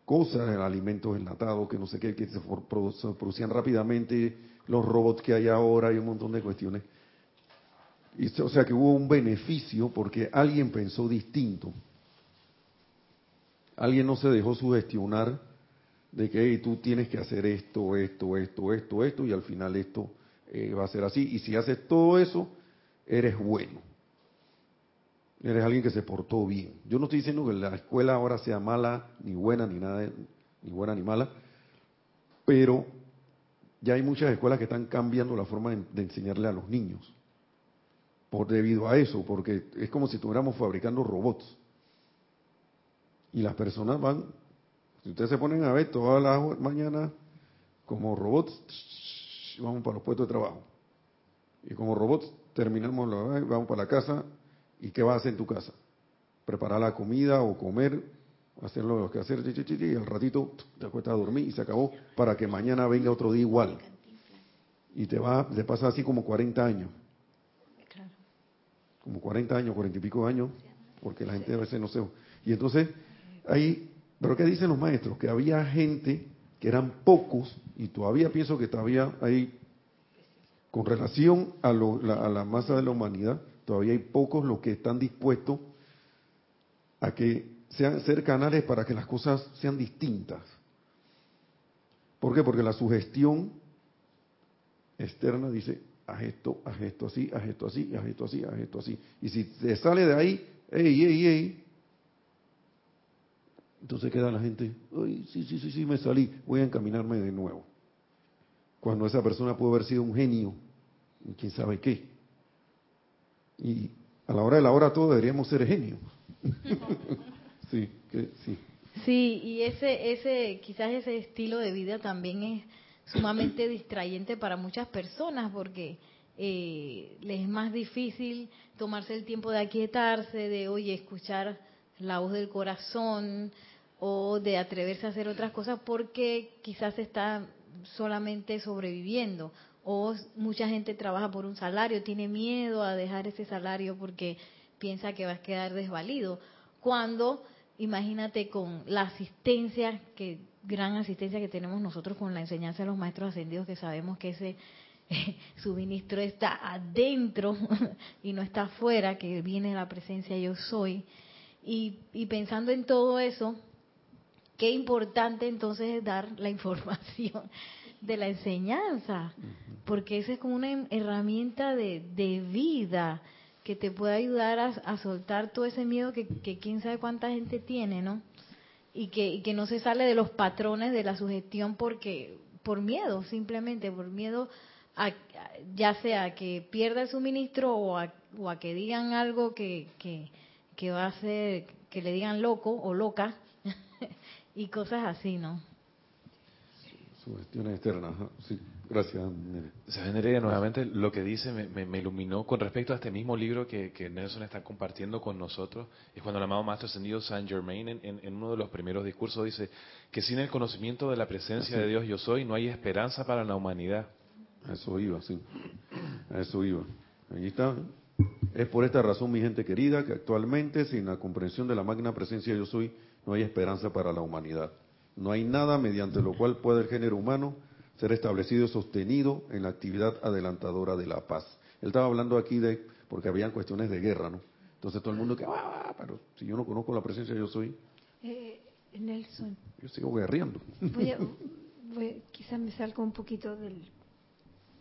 cosas, alimentos enlatados, que no sé qué, que se, producían rápidamente, los robots que hay ahora y un montón de cuestiones. Y, o sea que hubo un beneficio porque alguien pensó distinto. Alguien no se dejó sugestionar de que tú tienes que hacer esto, esto, esto, esto, esto, y al final esto eh, va a ser así. Y si haces todo eso, eres bueno. Eres alguien que se portó bien. Yo no estoy diciendo que la escuela ahora sea mala, ni buena, ni nada, ni buena ni mala, pero ya hay muchas escuelas que están cambiando la forma de, enseñarle a los niños. Por debido a eso, porque es como si estuviéramos fabricando robots. Y las personas van, si ustedes se ponen a ver todas las mañanas como robots, vamos para los puestos de trabajo. Y como robots terminamos, vamos para la casa, ¿Y qué vas a hacer en tu casa? Preparar la comida o comer, hacer lo que hacer, y al ratito te acuestas a dormir y se acabó, para que mañana venga otro día igual. Y te va, te pasa así como 40 años. Como 40 años, 40 y pico años, porque la gente a veces no se... Y entonces, ahí, pero ¿qué dicen los maestros? Que había gente, que eran pocos, y todavía pienso que todavía hay, con relación a, a la masa de la humanidad, Todavía hay pocos los que están dispuestos a que sean ser canales para que las cosas sean distintas. ¿Por qué? Porque la sugestión externa dice, haz esto, haz esto así, haz esto así, haz esto así, haz esto así. Y si te sale de ahí, ey, ey, ey, entonces queda la gente, ay, sí, sí, sí, sí, me salí, voy a encaminarme de nuevo. Cuando esa persona puede haber sido un genio, quién sabe qué. Y a la hora de la hora todos deberíamos ser genios. *laughs* sí, sí. Sí, y ese, ese, quizás ese estilo de vida también es sumamente distrayente para muchas personas porque eh, les es más difícil tomarse el tiempo de aquietarse, de, oye, escuchar la voz del corazón o de atreverse a hacer otras cosas porque quizás está solamente sobreviviendo o mucha gente trabaja por un salario, tiene miedo a dejar ese salario porque piensa que va a quedar desvalido. Cuando, imagínate con la asistencia, que gran asistencia que tenemos nosotros con la enseñanza de los maestros ascendidos, que sabemos que ese *laughs* suministro está adentro *laughs* y no está afuera, que viene la presencia yo soy. Y, y pensando en todo eso, qué importante entonces es dar la *laughs* información de la enseñanza, porque esa es como una herramienta de, vida que te puede ayudar a, soltar todo ese miedo que, quién sabe cuánta gente tiene, ¿no? Y que, que no se sale de los patrones de la sugestión porque por miedo, simplemente por miedo a, ya sea que pierda el suministro o a, o a que digan algo que, que, que va a ser, que le digan loco o loca *laughs* y cosas así, ¿no? Sugestiones externas. Sí, gracias, Nereida, nuevamente lo que dice me, iluminó con respecto a este mismo libro que, Nelson está compartiendo con nosotros. Es cuando el amado Maestro Ascendido Saint Germain, en, uno de los primeros discursos, dice que sin el conocimiento de la presencia de Dios yo soy, no hay esperanza para la humanidad. eso iba, sí. eso iba. Allí está. Es por esta razón, mi gente querida, que actualmente, sin la comprensión de la magna presencia yo soy, no hay esperanza para la humanidad. No hay nada mediante lo cual pueda el género humano ser establecido y sostenido en la actividad adelantadora de la paz. Él estaba hablando aquí de, porque habían cuestiones de guerra, ¿no? Entonces todo el mundo que, ah, pero si yo no conozco la presencia, yo soy. Eh, Nelson. Yo sigo guerreando. Voy *laughs* quizás me salgo un poquito del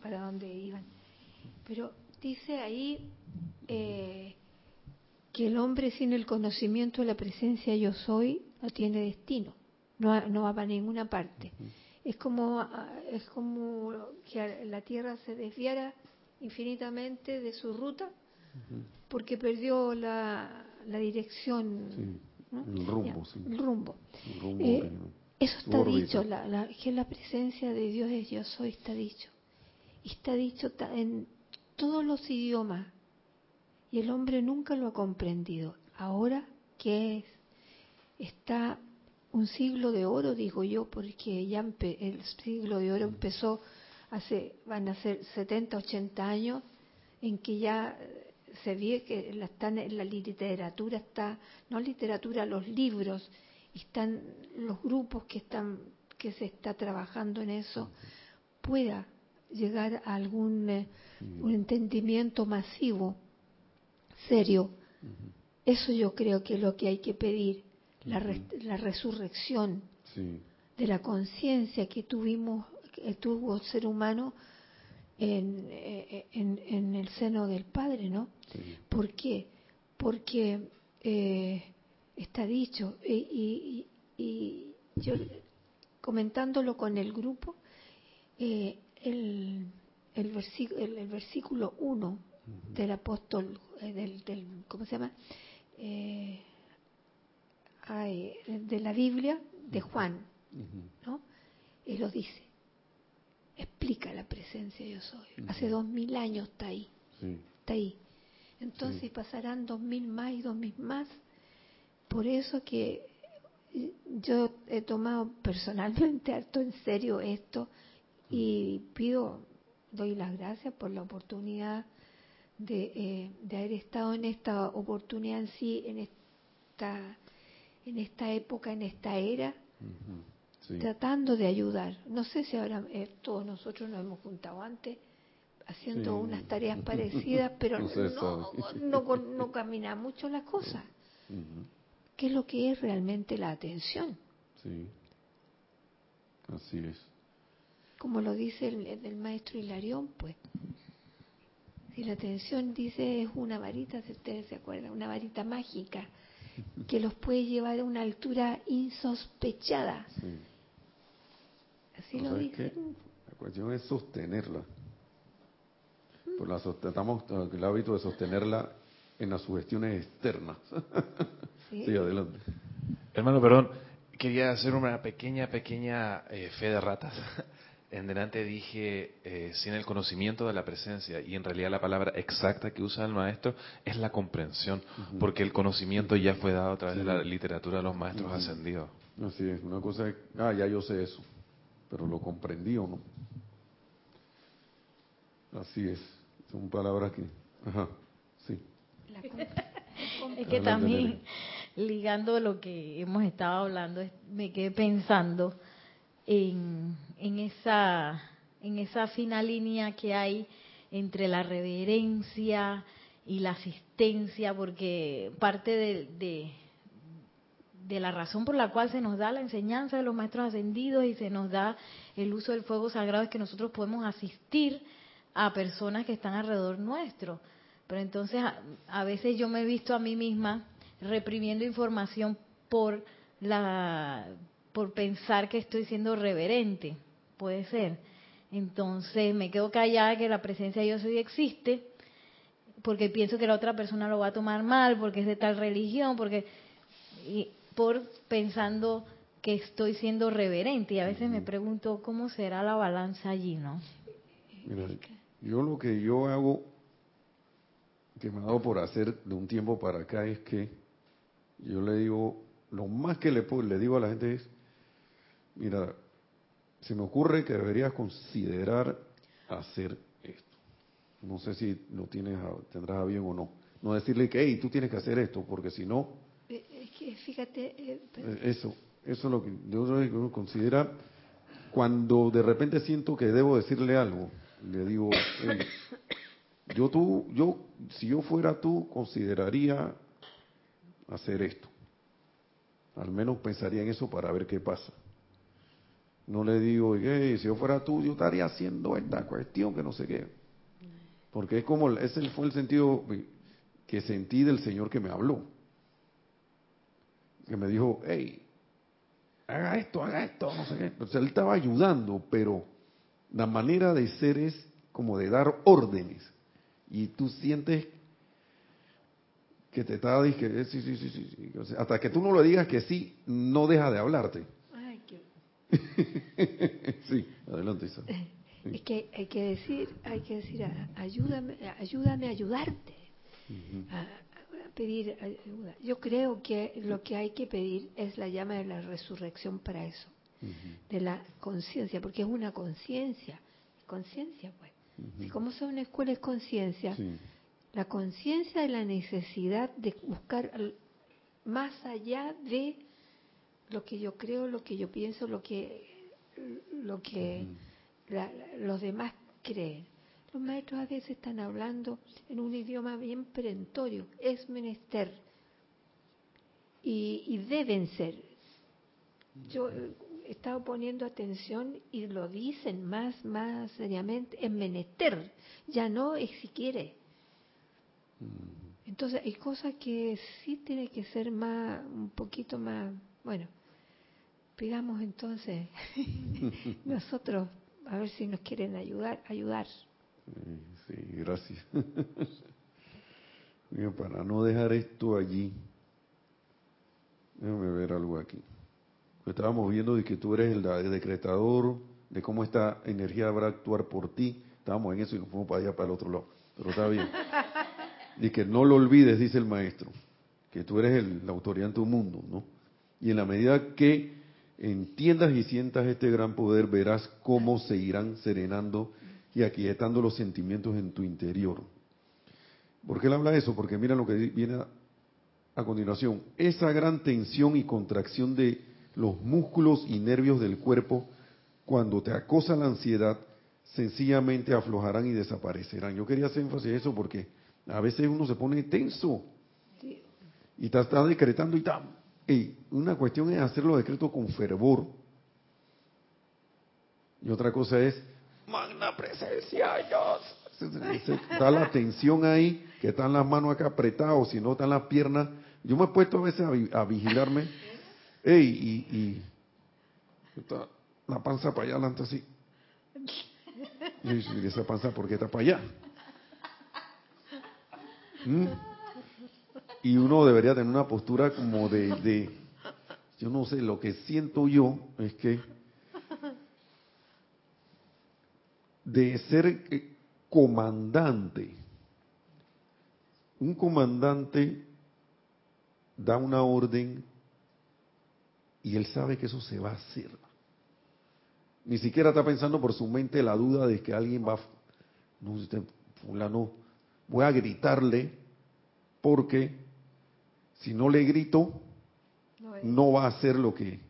para donde iban, pero dice ahí eh, que el hombre sin el conocimiento de la presencia yo soy no tiene destino no, no va para ninguna parte. Es como, ah, es como que la Tierra se desviara infinitamente de su ruta porque perdió la, la dirección. El rumbo. El rumbo. Eh, eso está dicho, la, que la presencia de Dios es yo soy, está dicho. Está dicho en todos los idiomas y el hombre nunca lo ha comprendido. Ahora que es, está un siglo de oro, digo yo, porque ya el siglo de oro empezó hace, van a ser 70, 80 años, en que ya se ve que la, están, la literatura está, no literatura, los libros, están los grupos que están que se está trabajando en eso pueda llegar a algún eh, un entendimiento masivo, serio. Eso yo creo que es lo que hay que pedir, la, la resurrección de la conciencia que tuvimos, que tuvo el ser humano en, eh, en, en, el seno del Padre, ¿no? ¿Por qué? Porque eh, está dicho, y, y, yo comentándolo con el grupo, eh, el, el, versículo, el, versículo 1 del apóstol, del, del, ¿cómo se llama? De la Biblia de Juan, ¿no? Él lo dice explica la presencia yo soy. Hace dos mil años está ahí. Está ahí. Entonces pasarán dos mil más y dos mil más. Por eso que yo he tomado personalmente harto en serio esto y pido, doy las gracias por la oportunidad de, eh, de haber estado en esta oportunidad en sí, en esta, en esta época, en esta era tratando de ayudar. No sé si ahora eh, todos nosotros nos hemos juntado antes haciendo unas tareas *laughs* parecidas, pero no, no, no, camina mucho la cosa. ¿Qué es lo que es realmente la atención? Sí, así es. Como lo dice el, maestro Hilarión, pues. Si la atención dice es una varita, si ustedes se acuerdan, una varita mágica que los puede llevar a una altura insospechada. Sí Así lo dice. La cuestión es sostenerla. Pues la estamos el hábito de sostenerla en las sugestiones externas. *laughs* Sí, adelante. Hermano, perdón, quería hacer una pequeña, pequeña eh, fe de ratas. En delante dije eh, sin el conocimiento de la presencia y en realidad la palabra exacta que usa el maestro es la comprensión, porque el conocimiento ya fue dado a través de la literatura de los maestros ascendidos. Así es, una cosa es, ah, ya yo sé eso pero lo comprendí o no. Así es, son palabras que, ajá, sí. *laughs* es que también, ligando lo que hemos estado hablando, me quedé pensando en, en, esa, en esa fina línea que hay entre la reverencia y la asistencia, porque parte de, de la razón por la cual se nos da la enseñanza de los maestros ascendidos y se nos da el uso del fuego sagrado es que nosotros podemos asistir a personas que están alrededor nuestro. Pero entonces a, veces yo me he visto a mí misma reprimiendo información por la por pensar que estoy siendo reverente, puede ser. Entonces me quedo callada que la presencia de yo soy existe porque pienso que la otra persona lo va a tomar mal, porque es de tal religión, porque por pensando que estoy siendo reverente y a veces me pregunto cómo será la balanza allí, ¿no? Mira, yo lo que yo hago, que me ha dado por hacer de un tiempo para acá, es que yo le digo, lo más que le, le digo a la gente es, mira, se me ocurre que deberías considerar hacer esto. No sé si lo tienes, tendrás bien o no. No decirle que, hey, tú tienes que hacer esto, porque si no, fíjate... Eh, eh, eso, eso es lo que yo considera cuando de repente siento que debo decirle algo. Le digo, yo tú, yo, si yo fuera tú, consideraría hacer esto. Al menos pensaría en eso para ver qué pasa. No le digo, si yo fuera tú, yo estaría haciendo esta cuestión que no sé qué. Porque es como, ese fue el sentido que sentí del Señor que me habló que me dijo, hey, haga esto, haga esto, no sé qué. Entonces él estaba ayudando, pero la manera de ser es como de dar órdenes. Y tú sientes que te está diciendo, sí, sí, sí, sí, hasta que tú no le digas que sí, no deja de hablarte. *laughs* Sí, adelante Isa. Es que hay que decir, hay que decir, ayúdame, ayúdame a ayudarte. Pedir ayuda. Yo creo que lo que hay que pedir es la llama de la resurrección para eso, de la conciencia, porque es una conciencia, conciencia pues. Si como sea una escuela es conciencia, la conciencia de la necesidad de buscar más allá de lo que yo creo, lo que yo pienso, lo que, lo que los demás creen. Los maestros a veces están hablando en un idioma bien perentorio, es menester. Y, y deben ser. Yo he estado poniendo atención y lo dicen más, más seriamente, es menester, ya no es si quiere. Entonces hay cosas que sí tiene que ser más, un poquito más, bueno, pidamos entonces *laughs* nosotros a ver si nos quieren ayudar, ayudar. Sí, gracias. *laughs* para no dejar esto allí, déjame ver algo aquí. Estábamos viendo de que tú eres el, decretador, de cómo esta energía a actuar por ti. Estábamos en eso y nos fuimos para allá, para el otro lado. Pero está bien. *laughs* Y que no lo olvides, dice el maestro, que tú eres el, la autoridad en tu mundo, ¿no? Y en la medida que entiendas y sientas este gran poder, verás cómo se irán serenando y aquietando los sentimientos en tu interior. ¿Por qué él habla de eso? Porque mira lo que viene a, continuación. Esa gran tensión y contracción de los músculos y nervios del cuerpo, cuando te acosa la ansiedad, sencillamente aflojarán y desaparecerán. Yo quería hacer énfasis en eso porque a veces uno se pone tenso y está, está decretando y está y una cuestión es hacer los decretos con fervor. Y otra cosa es, magna presencia, Dios. Está la tensión ahí, que están las manos acá apretadas, si no están las piernas. Yo me he puesto a veces a, vigilarme. Ey, y, y la panza para allá adelante así. Y esa panza, ¿por qué está para allá? ¿Mm? Y uno debería tener una postura como de, yo no sé, lo que siento yo es que de ser eh, comandante, un comandante da una orden y él sabe que eso se va a hacer. Ni siquiera está pensando por su mente la duda de que alguien va, no, fulano, voy a gritarle porque si no le grito, no va a hacer lo que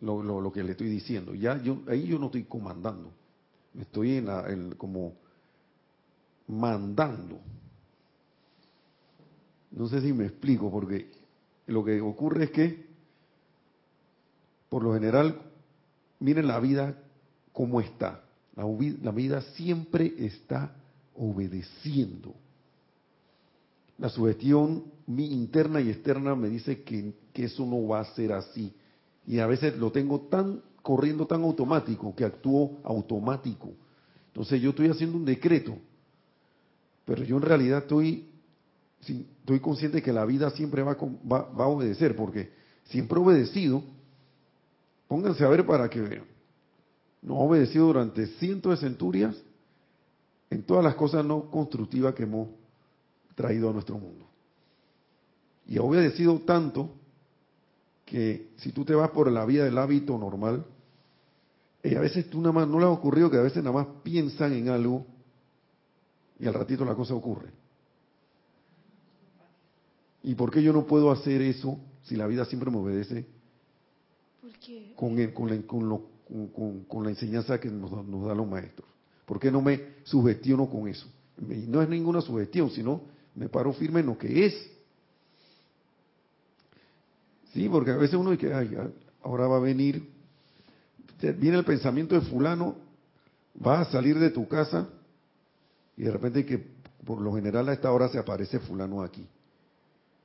lo, lo, que le estoy diciendo. Ya yo ahí yo no estoy comandando, estoy en, como mandando. No sé si me explico, porque lo que ocurre es que, por lo general, miren la vida como está. La, la vida siempre está obedeciendo. La sugestión mi interna y externa me dice que, eso no va a ser así. Y a veces lo tengo tan corriendo tan automático que actúo automático. Entonces yo estoy haciendo un decreto, pero yo en realidad estoy, estoy consciente que la vida siempre va, va, va a obedecer, porque siempre he obedecido. Pónganse a ver para que vean. No ha obedecido durante cientos de centurias en todas las cosas no constructivas que hemos traído a nuestro mundo. Y ha obedecido tanto que si tú te vas por la vía del hábito normal, y a veces tú nada más, no le ha ocurrido que a veces nada más piensan en algo y al ratito la cosa ocurre. ¿Y por qué yo no puedo hacer eso si la vida siempre me obedece? Con, con, la, con, con, la enseñanza que nos, nos dan los maestros. ¿Por qué no me sugestiono con eso? Y no es ninguna sugestión, sino me paro firme en lo que es. Sí, porque a veces uno dice, ay, ahora va a venir, viene el pensamiento de fulano, va a salir de tu casa y de repente que por lo general a esta hora se aparece fulano aquí.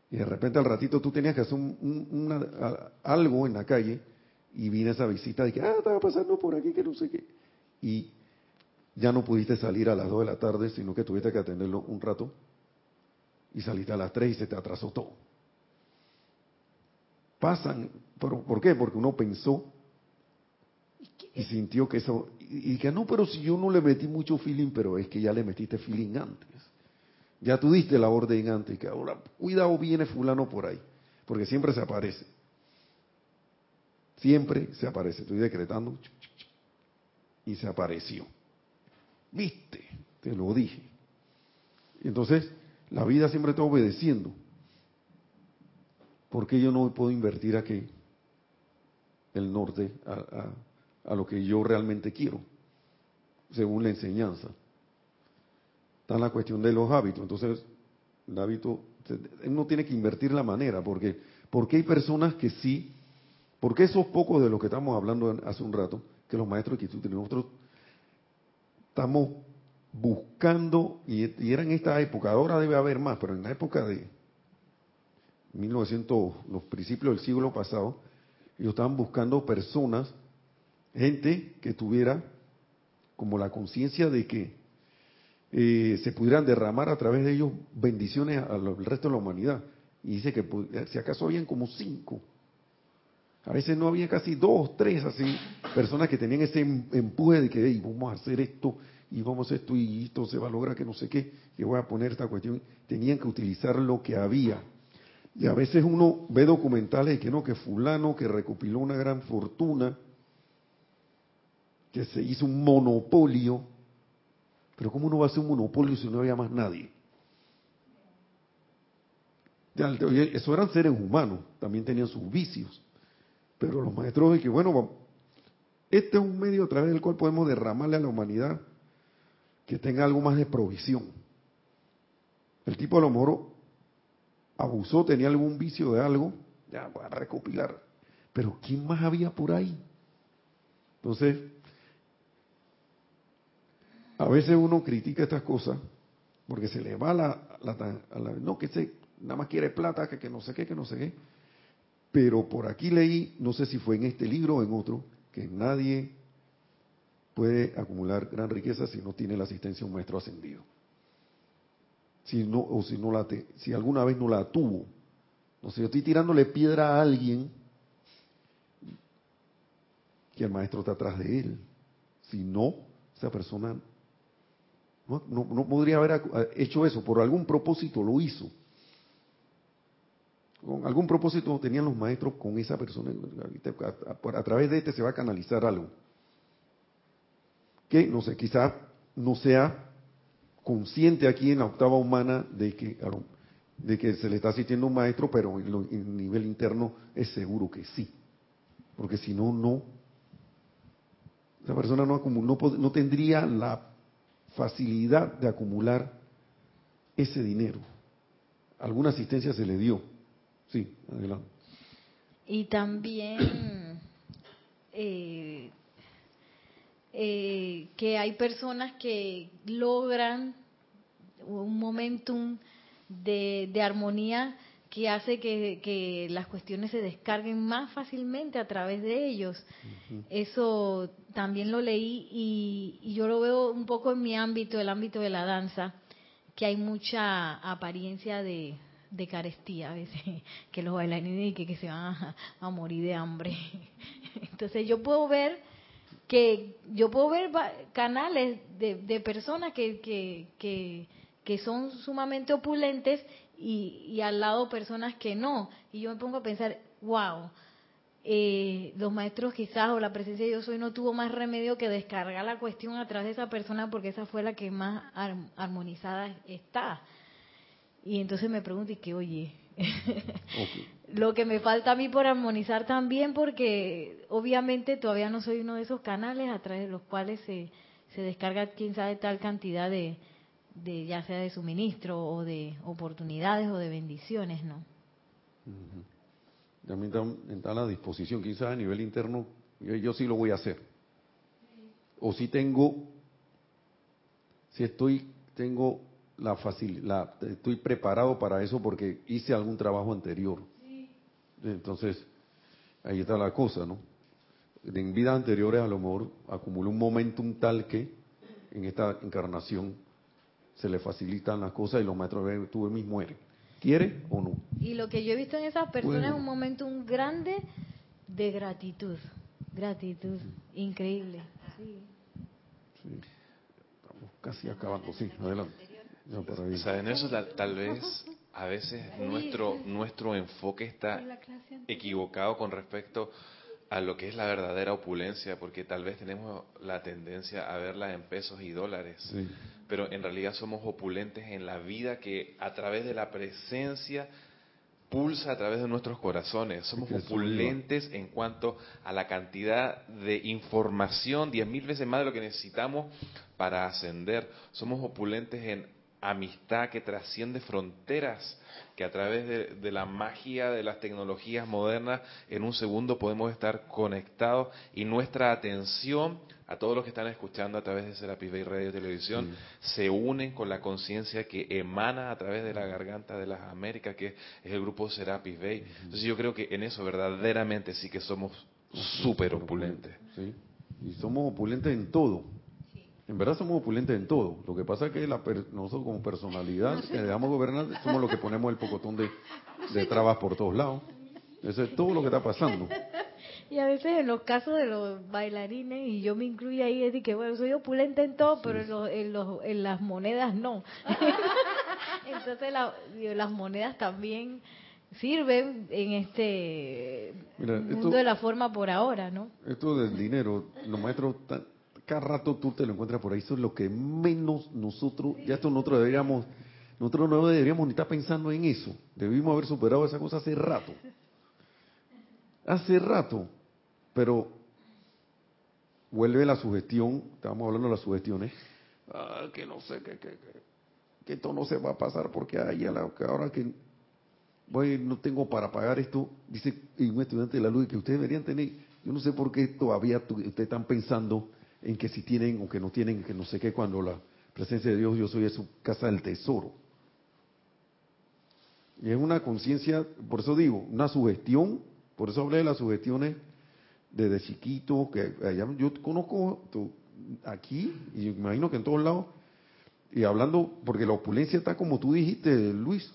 Y de repente al ratito tú tenías que hacer algo en la calle y viene esa visita de que, ah, estaba pasando por aquí, que no sé qué. Y ya no pudiste salir a las 2 de la tarde, sino que tuviste que atenderlo un rato y saliste a las 3 y se te atrasó todo pasan. ¿Por, ¿Por qué? Porque uno pensó y sintió que eso, y, que no, pero si yo no le metí mucho feeling, pero es que ya le metiste feeling antes. Ya tú diste la orden antes, que ahora cuidado viene fulano por ahí, porque siempre se aparece. Siempre se aparece. Estoy decretando y se apareció. ¿Viste? Te lo dije. Entonces, la vida siempre está obedeciendo. ¿Por qué yo no puedo invertir aquí el norte a, lo que yo realmente quiero, según la enseñanza? Está la cuestión de los hábitos. Entonces, el hábito, uno tiene que invertir la manera, porque, porque hay personas que sí, porque esos pocos de los que estamos hablando hace un rato, que los maestros de Quito, nosotros estamos buscando, y, era en esta época, ahora debe haber más, pero en la época de 1900, los principios del siglo pasado, ellos estaban buscando personas, gente que tuviera como la conciencia de que eh, se pudieran derramar a través de ellos bendiciones al resto de la humanidad. Y dice que si acaso habían como cinco. A veces no había casi dos, tres así, personas que tenían ese em, empuje de que vamos a hacer esto y vamos a esto y esto se va a lograr que no sé qué, que voy a poner esta cuestión. Tenían que utilizar lo que había. Y a veces uno ve documentales que no, que fulano que recopiló una gran fortuna, que se hizo un monopolio pero ¿cómo uno va a hacer un monopolio si no había más nadie? Eso eran seres humanos, también tenían sus vicios. Pero los maestros de que, bueno, este es un medio a través del cual podemos derramarle a la humanidad que tenga algo más de provisión. El tipo a lo mejor abusó, tenía algún vicio de algo, ya voy a recopilar. Pero ¿quién más había por ahí? Entonces, a veces uno critica estas cosas porque se le va la, la, no que se nada más quiere plata, que, que no sé qué, que no sé qué. Pero por aquí leí, no sé si fue en este libro o en otro, que nadie puede acumular gran riqueza si no tiene la asistencia de un maestro ascendido. Si no, o si no la si alguna vez no la tuvo. No sé, yo estoy tirándole piedra a alguien que el maestro está atrás de él. Si no, esa persona no, podría haber hecho eso, por algún propósito lo hizo. Con algún propósito tenían los maestros con esa persona. A, través de este se va a canalizar algo. Que, no sé, quizás no sea consciente aquí en la octava humana de que, de que se le está asistiendo un maestro, pero en, el nivel interno es seguro que sí. Porque si no, no. Esa persona no, no, no tendría la facilidad de acumular ese dinero. Alguna asistencia se le dio. Sí, adelante. Y también eh, eh, que hay personas que logran un momentum de, de armonía que hace que, las cuestiones se descarguen más fácilmente a través de ellos. Eso también lo leí y, yo lo veo un poco en mi ámbito, el ámbito de la danza, que hay mucha apariencia de, carestía a veces, *laughs* que los bailarines que, que se van a, morir de hambre. *laughs* Entonces yo puedo ver que yo puedo ver canales de, de personas que, que, que son sumamente opulentes y, al lado personas que no. Y yo me pongo a pensar, wow, eh, los maestros quizás o la presencia de Dios hoy no tuvo más remedio que descargar la cuestión a través de esa persona porque esa fue la que más armonizada está. Y entonces me pregunto, ¿y qué oye? Lo que me falta a mí por armonizar también porque obviamente todavía no soy uno de esos canales a través de los cuales se, se descarga quién sabe tal cantidad de, de ya sea de suministro o de oportunidades o de bendiciones, ¿no? También está, a la disposición, quizás a nivel interno, yo, sí lo voy a hacer. O si tengo, si estoy, tengo la facilidad, estoy preparado para eso porque hice algún trabajo anterior. Entonces, ahí está la cosa, ¿no? En vidas anteriores a lo mejor acumulé un momentum tal que en esta encarnación se le facilitan las cosas y los maestros de tú mismo mueren. ¿Quiere o no? Y lo que yo he visto en esas personas es un momento un grande de gratitud. Gratitud. Increíble. Sí. Estamos casi acabando. Sí, adelante. ¿Saben eso? Tal, vez *laughs* a veces nuestro, nuestro enfoque está equivocado con respecto a lo que es la verdadera opulencia, porque tal vez tenemos la tendencia a verla en pesos y dólares, pero en realidad somos opulentes en la vida que a través de la presencia pulsa a través de nuestros corazones. Somos opulentes en cuanto a la cantidad de información, diez mil veces más de lo que necesitamos para ascender. Somos opulentes en amistad que trasciende fronteras que a través de, la magia de las tecnologías modernas en un segundo podemos estar conectados y nuestra atención a todos los que están escuchando a través de Serapis Bay Radio y Televisión se unen con la conciencia que emana a través de la garganta de las Américas, que es el grupo Serapis Bay. Entonces yo creo que en eso verdaderamente sí que somos súper opulentes. Sí. Y somos opulentes en todo. En verdad somos opulentes en todo. Lo que pasa es que nosotros como personalidad que dejamos gobernar somos los que ponemos el pocotón de, *laughs* de trabas por todos lados. Eso es todo lo que está pasando. Y a veces en los casos de los bailarines, y yo me incluyo ahí, es de que, bueno, soy opulente en todo, pero en, los, en, las monedas no. *laughs* Entonces las monedas también sirven en este mundo de la forma por ahora, ¿no? Esto del dinero, los maestros cada rato tú te lo encuentras por ahí, eso es lo que menos nosotros, ya esto nosotros deberíamos, nosotros no deberíamos ni estar pensando en eso, debimos haber superado esa cosa hace rato, hace rato, pero vuelve la sugestión, estábamos hablando de las sugestiones, ah, que no sé, que, que, que, esto no se va a pasar porque hay ahora que voy, no tengo para pagar esto, dice un estudiante de la luz que ustedes deberían tener, yo no sé por qué todavía ustedes están pensando en que si tienen o que no tienen, que no sé qué, cuando la presencia de Dios yo soy de su casa del tesoro. Y es una conciencia, por eso digo, una sugestión, por eso hablé de las sugestiones desde chiquito, que allá, yo conozco aquí, y me imagino que en todos lados, y hablando, porque la opulencia está como tú dijiste, Luis,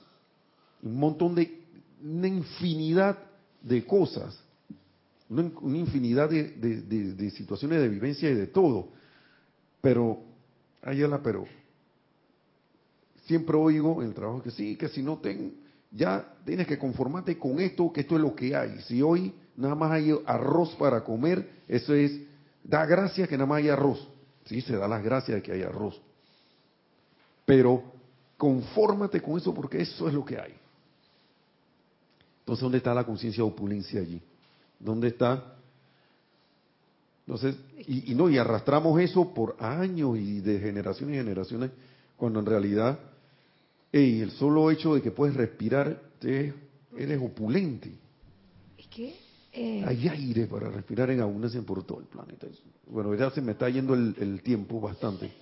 un montón de, una infinidad de cosas una, infinidad de, situaciones de vivencia y de todo. Pero, ayala, pero siempre oigo en el trabajo que sí, que si no ten, ya tienes que conformarte con esto, que esto es lo que hay. Si hoy nada más hay arroz para comer, eso es, da gracias que nada más hay arroz. Sí, se da las gracias de que hay arroz. Pero confórmate con eso porque eso es lo que hay. Entonces, ¿dónde está la conciencia de opulencia allí? ¿Dónde está? Entonces, y, no, y arrastramos eso por años y de generaciones y generaciones, cuando en realidad, hey, el solo hecho de que puedes respirar, te, eres opulente. ¿Y qué? Eh, Hay aire para respirar en abundancia por todo el planeta. Bueno, ya se me está yendo el, tiempo bastante.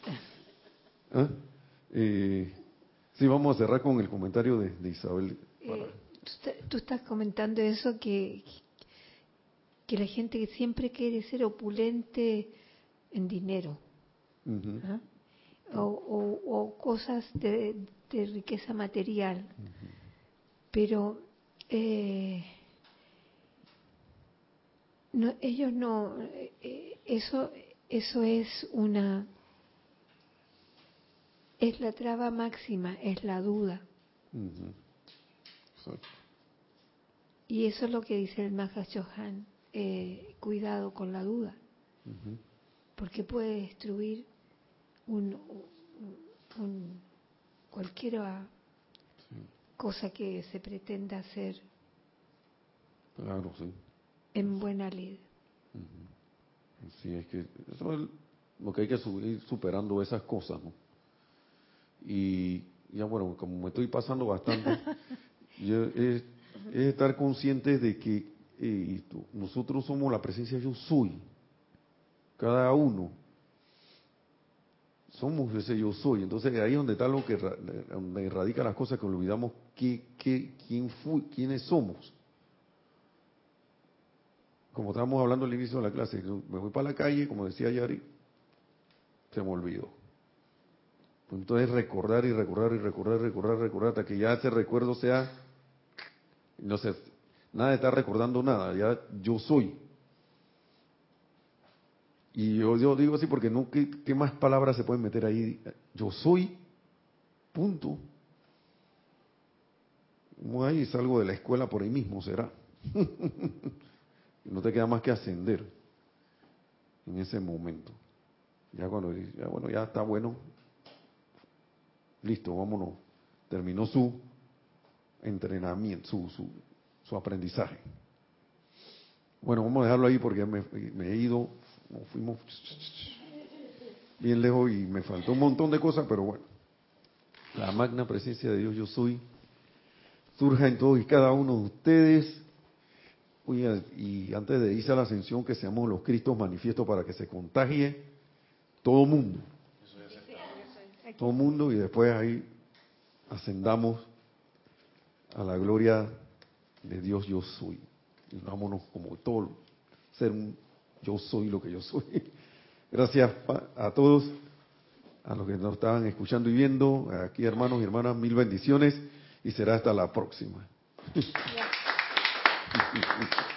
¿Ah? Eh, sí, vamos a cerrar con el comentario de, Isabel. Eh, tú estás comentando eso que, que la gente siempre quiere ser opulente en dinero ¿ah? o, cosas de, riqueza material, pero eh, no, ellos no, eh, eso, eso es una, es la traba máxima, es la duda. Y eso es lo que dice el Mahachohan eh, cuidado con la duda, porque puede destruir un, cualquier cosa que se pretenda hacer en buena lid. Sí, es que eso es lo que hay que ir superando esas cosas, ¿no? Y ya bueno, como me estoy pasando bastante, *laughs* es, es estar consciente de que y nosotros somos la presencia yo soy. Cada uno. Somos ese yo soy. Entonces ahí es donde está lo que donde radica las cosas que olvidamos qué, qué, quién fui, quiénes somos. Como estábamos hablando al inicio de la clase, me voy para la calle, como decía Yari, se me olvidó. Pues entonces recordar y recordar y recordar, recordar, recordar, hasta que ya ese recuerdo sea, no sé, Nada de estar recordando nada, ya yo soy. Y yo, digo así porque no, ¿qué, más palabras se pueden meter ahí? Yo soy, punto. Ahí salgo de la escuela por ahí mismo, será. *laughs* No te queda más que ascender en ese momento. Ya cuando ya bueno, ya está bueno, listo, vámonos. Terminó su entrenamiento, su, su, su aprendizaje. Bueno, vamos a dejarlo ahí porque me, he ido, fuimos bien lejos y me faltó un montón de cosas, pero bueno. La magna presencia de Dios yo soy surja en todos y cada uno de ustedes. y antes de irse a la ascensión, que seamos los Cristos manifiestos para que se contagie todo mundo. Todo mundo y después ahí ascendamos a la gloria de Dios yo soy. Y vámonos como todo, ser un yo soy lo que yo soy. *laughs* Gracias a todos, a los que nos estaban escuchando y viendo, aquí hermanos y hermanas, mil bendiciones y será hasta la próxima. *laughs*